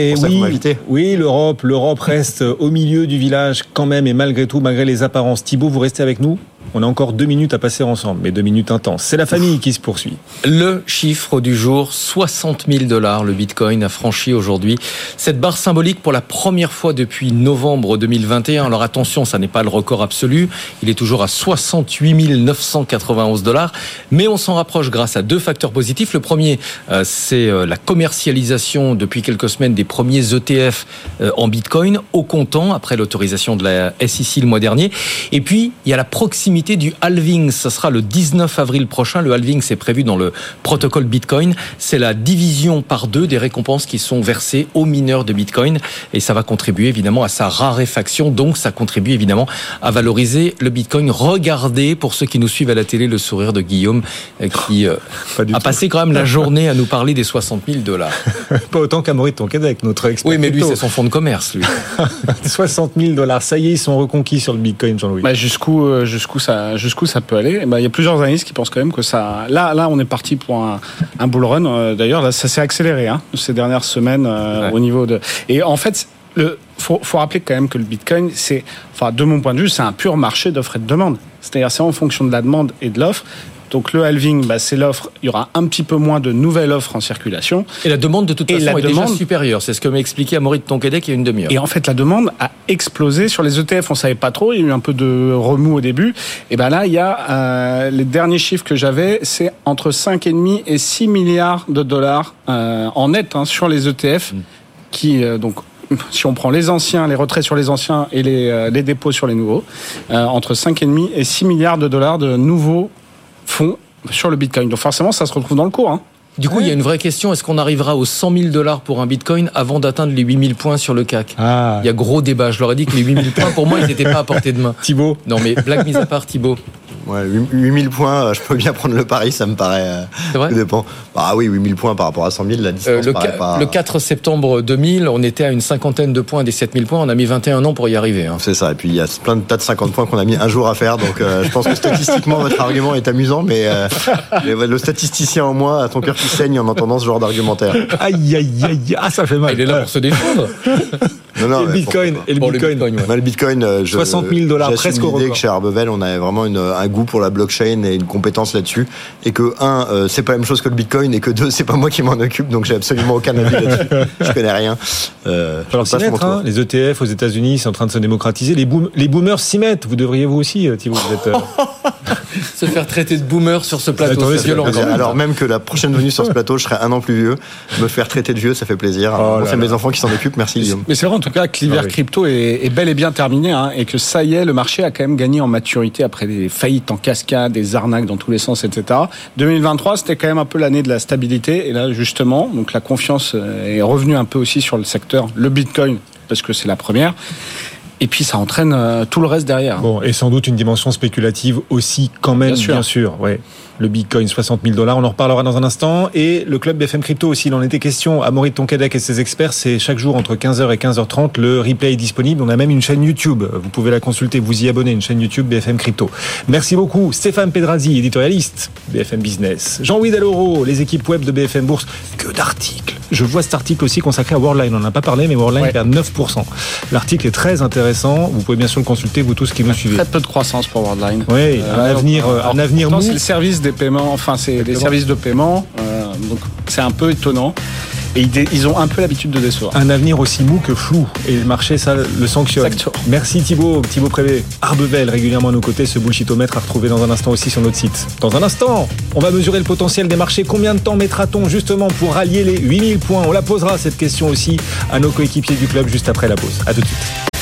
Et Pour ça que vous oui, oui, l'Europe, l'Europe reste au milieu du village quand même et malgré tout, malgré les apparences. Thibaut, vous restez avec nous On a encore deux minutes à passer ensemble, mais deux minutes intenses. C'est la famille qui se poursuit. Le chiffre du jour, 60 000 dollars. Le Bitcoin a franchi aujourd'hui cette barre symbolique pour la première fois depuis novembre 2021. Alors attention, ça n'est pas le record absolu. Il est toujours à 68 991 dollars. Mais on s'en rapproche grâce à deux facteurs positifs. Le premier, euh, c'est euh, la commercialisation depuis quelques semaines des premiers ETF euh, en Bitcoin au comptant après l'autorisation de la SEC le mois dernier. Et puis, il y a la proximité du halving. Ce sera le 19 avril prochain. Le halving, c'est prévu dans le protocole Bitcoin. C'est la division par deux des récompenses qui sont versées aux mineurs de Bitcoin. Et ça va contribuer évidemment à sa raréfaction. Donc, ça contribue évidemment à valoriser le Bitcoin. Regardez, pour ceux qui nous suivent à la télé, le sourire de Guillaume euh, qui euh, a passé quand même la journée à nous parler des 60 000 dollars. Pas autant qu'Amaury de Tonquédec, notre expert. Oui, mais lui, c'est son fonds de commerce, lui. 60 000 dollars. Ça y est, ils sont reconquis sur le Bitcoin, Jean-Louis. Bah, jusqu'où euh, jusqu'où ça jusqu'où ça peut aller. Eh ben, il y a plusieurs analystes qui pensent quand même que ça là là on est parti pour un, un bull run. Euh, d'ailleurs là ça s'est accéléré hein, ces dernières semaines euh, Ouais. au niveau de et en fait le faut, faut rappeler quand même que le Bitcoin c'est enfin de mon point de vue c'est un pur marché d'offre et de demande c'est-à-dire c'est en fonction de la demande et de l'offre donc le halving, bah, c'est l'offre. Il y aura un petit peu moins de nouvelles offres en circulation. Et la demande, de toute Et façon, la est déjà demande- supérieure. C'est ce que m'a expliqué Amaury de Tonquédec il y a une demi-heure. Et en fait, la demande a explosé sur les ETF. On savait pas trop. Il y a eu un peu de remous au début. Et ben là, il y a euh, les derniers chiffres que j'avais, c'est entre 5,5 et 6 milliards de dollars euh, en net hein, sur les ETF, qui euh, donc. Si on prend les anciens, les retraits sur les anciens et les, euh, les dépôts sur les nouveaux, euh, entre 5,5 et 6 milliards de dollars de nouveaux fonds sur le Bitcoin. Donc forcément, ça se retrouve dans le cours. Hein. Du coup, il y a une vraie question. Est-ce qu'on arrivera aux 100 000 dollars pour un bitcoin avant d'atteindre les 8 000 points sur le CAC Ah, Il y a gros débat. Je leur ai dit que les 8 000 points, pour moi, ils n'étaient pas à portée de main. Thibaut. Non, mais blague mise à part, Thibaut. Ouais, 8000 points, euh, je peux bien prendre le pari, ça me paraît. euh, C'est vrai tout dépend. Ah oui, 8000 points par rapport à 100 000, la distance Euh, le, paraît ca- pas. le 4 septembre 2000, on était à une cinquantaine de points des 7 000 points. On a mis 21 ans pour y arriver. hein. C'est ça. Et puis il y a plein de tas de 50 points qu'on a mis un jour à faire. Donc euh, je pense que statistiquement votre argument est amusant, mais, euh, le statisticien au moins a ton cœur qui saigne en entendant ce genre d'argumentaire. Aïe, aïe, aïe. Ah, ça fait mal. Il est là pour se défendre. Non, non, Et le Bitcoin, et le Bitcoin. Bitcoin, ouais. pas. Bah, le Bitcoin, euh, je, 60 000 dollars, presque au l'idée record. que chez Arbevel, on a vraiment une- un goût pour la blockchain et une compétence là-dessus. Et que, un, euh, c'est pas la même chose que le Bitcoin, et que deux, c'est pas moi qui m'en occupe, donc j'ai absolument aucun avis là-dessus. Je connais rien. Euh, Alors s'y mettre, hein. les ETF aux États-Unis, c'est en train de se démocratiser. Les, boom- les boomers s'y mettent. Vous devriez vous aussi, euh, Thibaut. Vous êtes, euh, Se faire traiter de boomer sur ce plateau, Attendez, c'est c'est violent. pas quand même. Alors même que la prochaine venue sur ce plateau, je serai un an plus vieux. Me faire traiter de vieux, ça fait plaisir. Oh c'est mes là. enfants qui s'en occupent. Merci Guillaume. Mais c'est vrai tout cas que l'hiver Ah oui. crypto est, est bel et bien terminé hein, et que ça y est, le marché a quand même gagné en maturité après des faillites en cascade, des arnaques dans tous les sens, etc. 2023, c'était quand même un peu l'année de la stabilité et là justement, donc la confiance euh, est revenue un peu aussi sur le secteur, le Bitcoin parce que c'est la première. Et puis ça entraîne euh, tout le reste derrière. bon, et sans doute une dimension spéculative aussi, quand même, Bien sûr. bien sûr. ouais. Le Bitcoin 60 000 dollars. On en reparlera dans un instant. Et le club BFM Crypto aussi, il en était question. Amaury Tonquedec et ses experts, c'est chaque jour entre 15h et 15h30. Le replay est disponible. On a même une chaîne YouTube. Vous pouvez la consulter, vous y abonner, une chaîne YouTube BFM Crypto. Merci beaucoup. Stéphane Pedrazzi, éditorialiste BFM Business. Jean-Louis Dalloro, les équipes web de BFM Bourse. Que d'articles. Je vois cet article aussi consacré à Worldline. On n'en a pas parlé, mais Worldline Ouais. perd 9%. L'article est très intéressant. Vous pouvez bien sûr le consulter, vous tous qui nous suivez. Très peu de croissance pour Worldline. Oui, un Euh, avenir, euh, un avenir mou. c'est le service des paiements, enfin c'est des services de paiement, euh, donc c'est un peu étonnant. Et ils, ont un peu l'habitude de décevoir. un avenir aussi mou que flou. Et le marché, ça, le sanctionne. Exactement. Merci Thibaut, Thibaut Prévé. Arbevel, régulièrement à nos côtés, ce bullshitomètre à retrouver dans un instant aussi sur notre site. Dans un instant, on va mesurer le potentiel des marchés. Combien de temps mettra-t-on justement pour rallier les 8000 points? On la posera cette question aussi à nos coéquipiers du club juste après la pause. À tout de suite.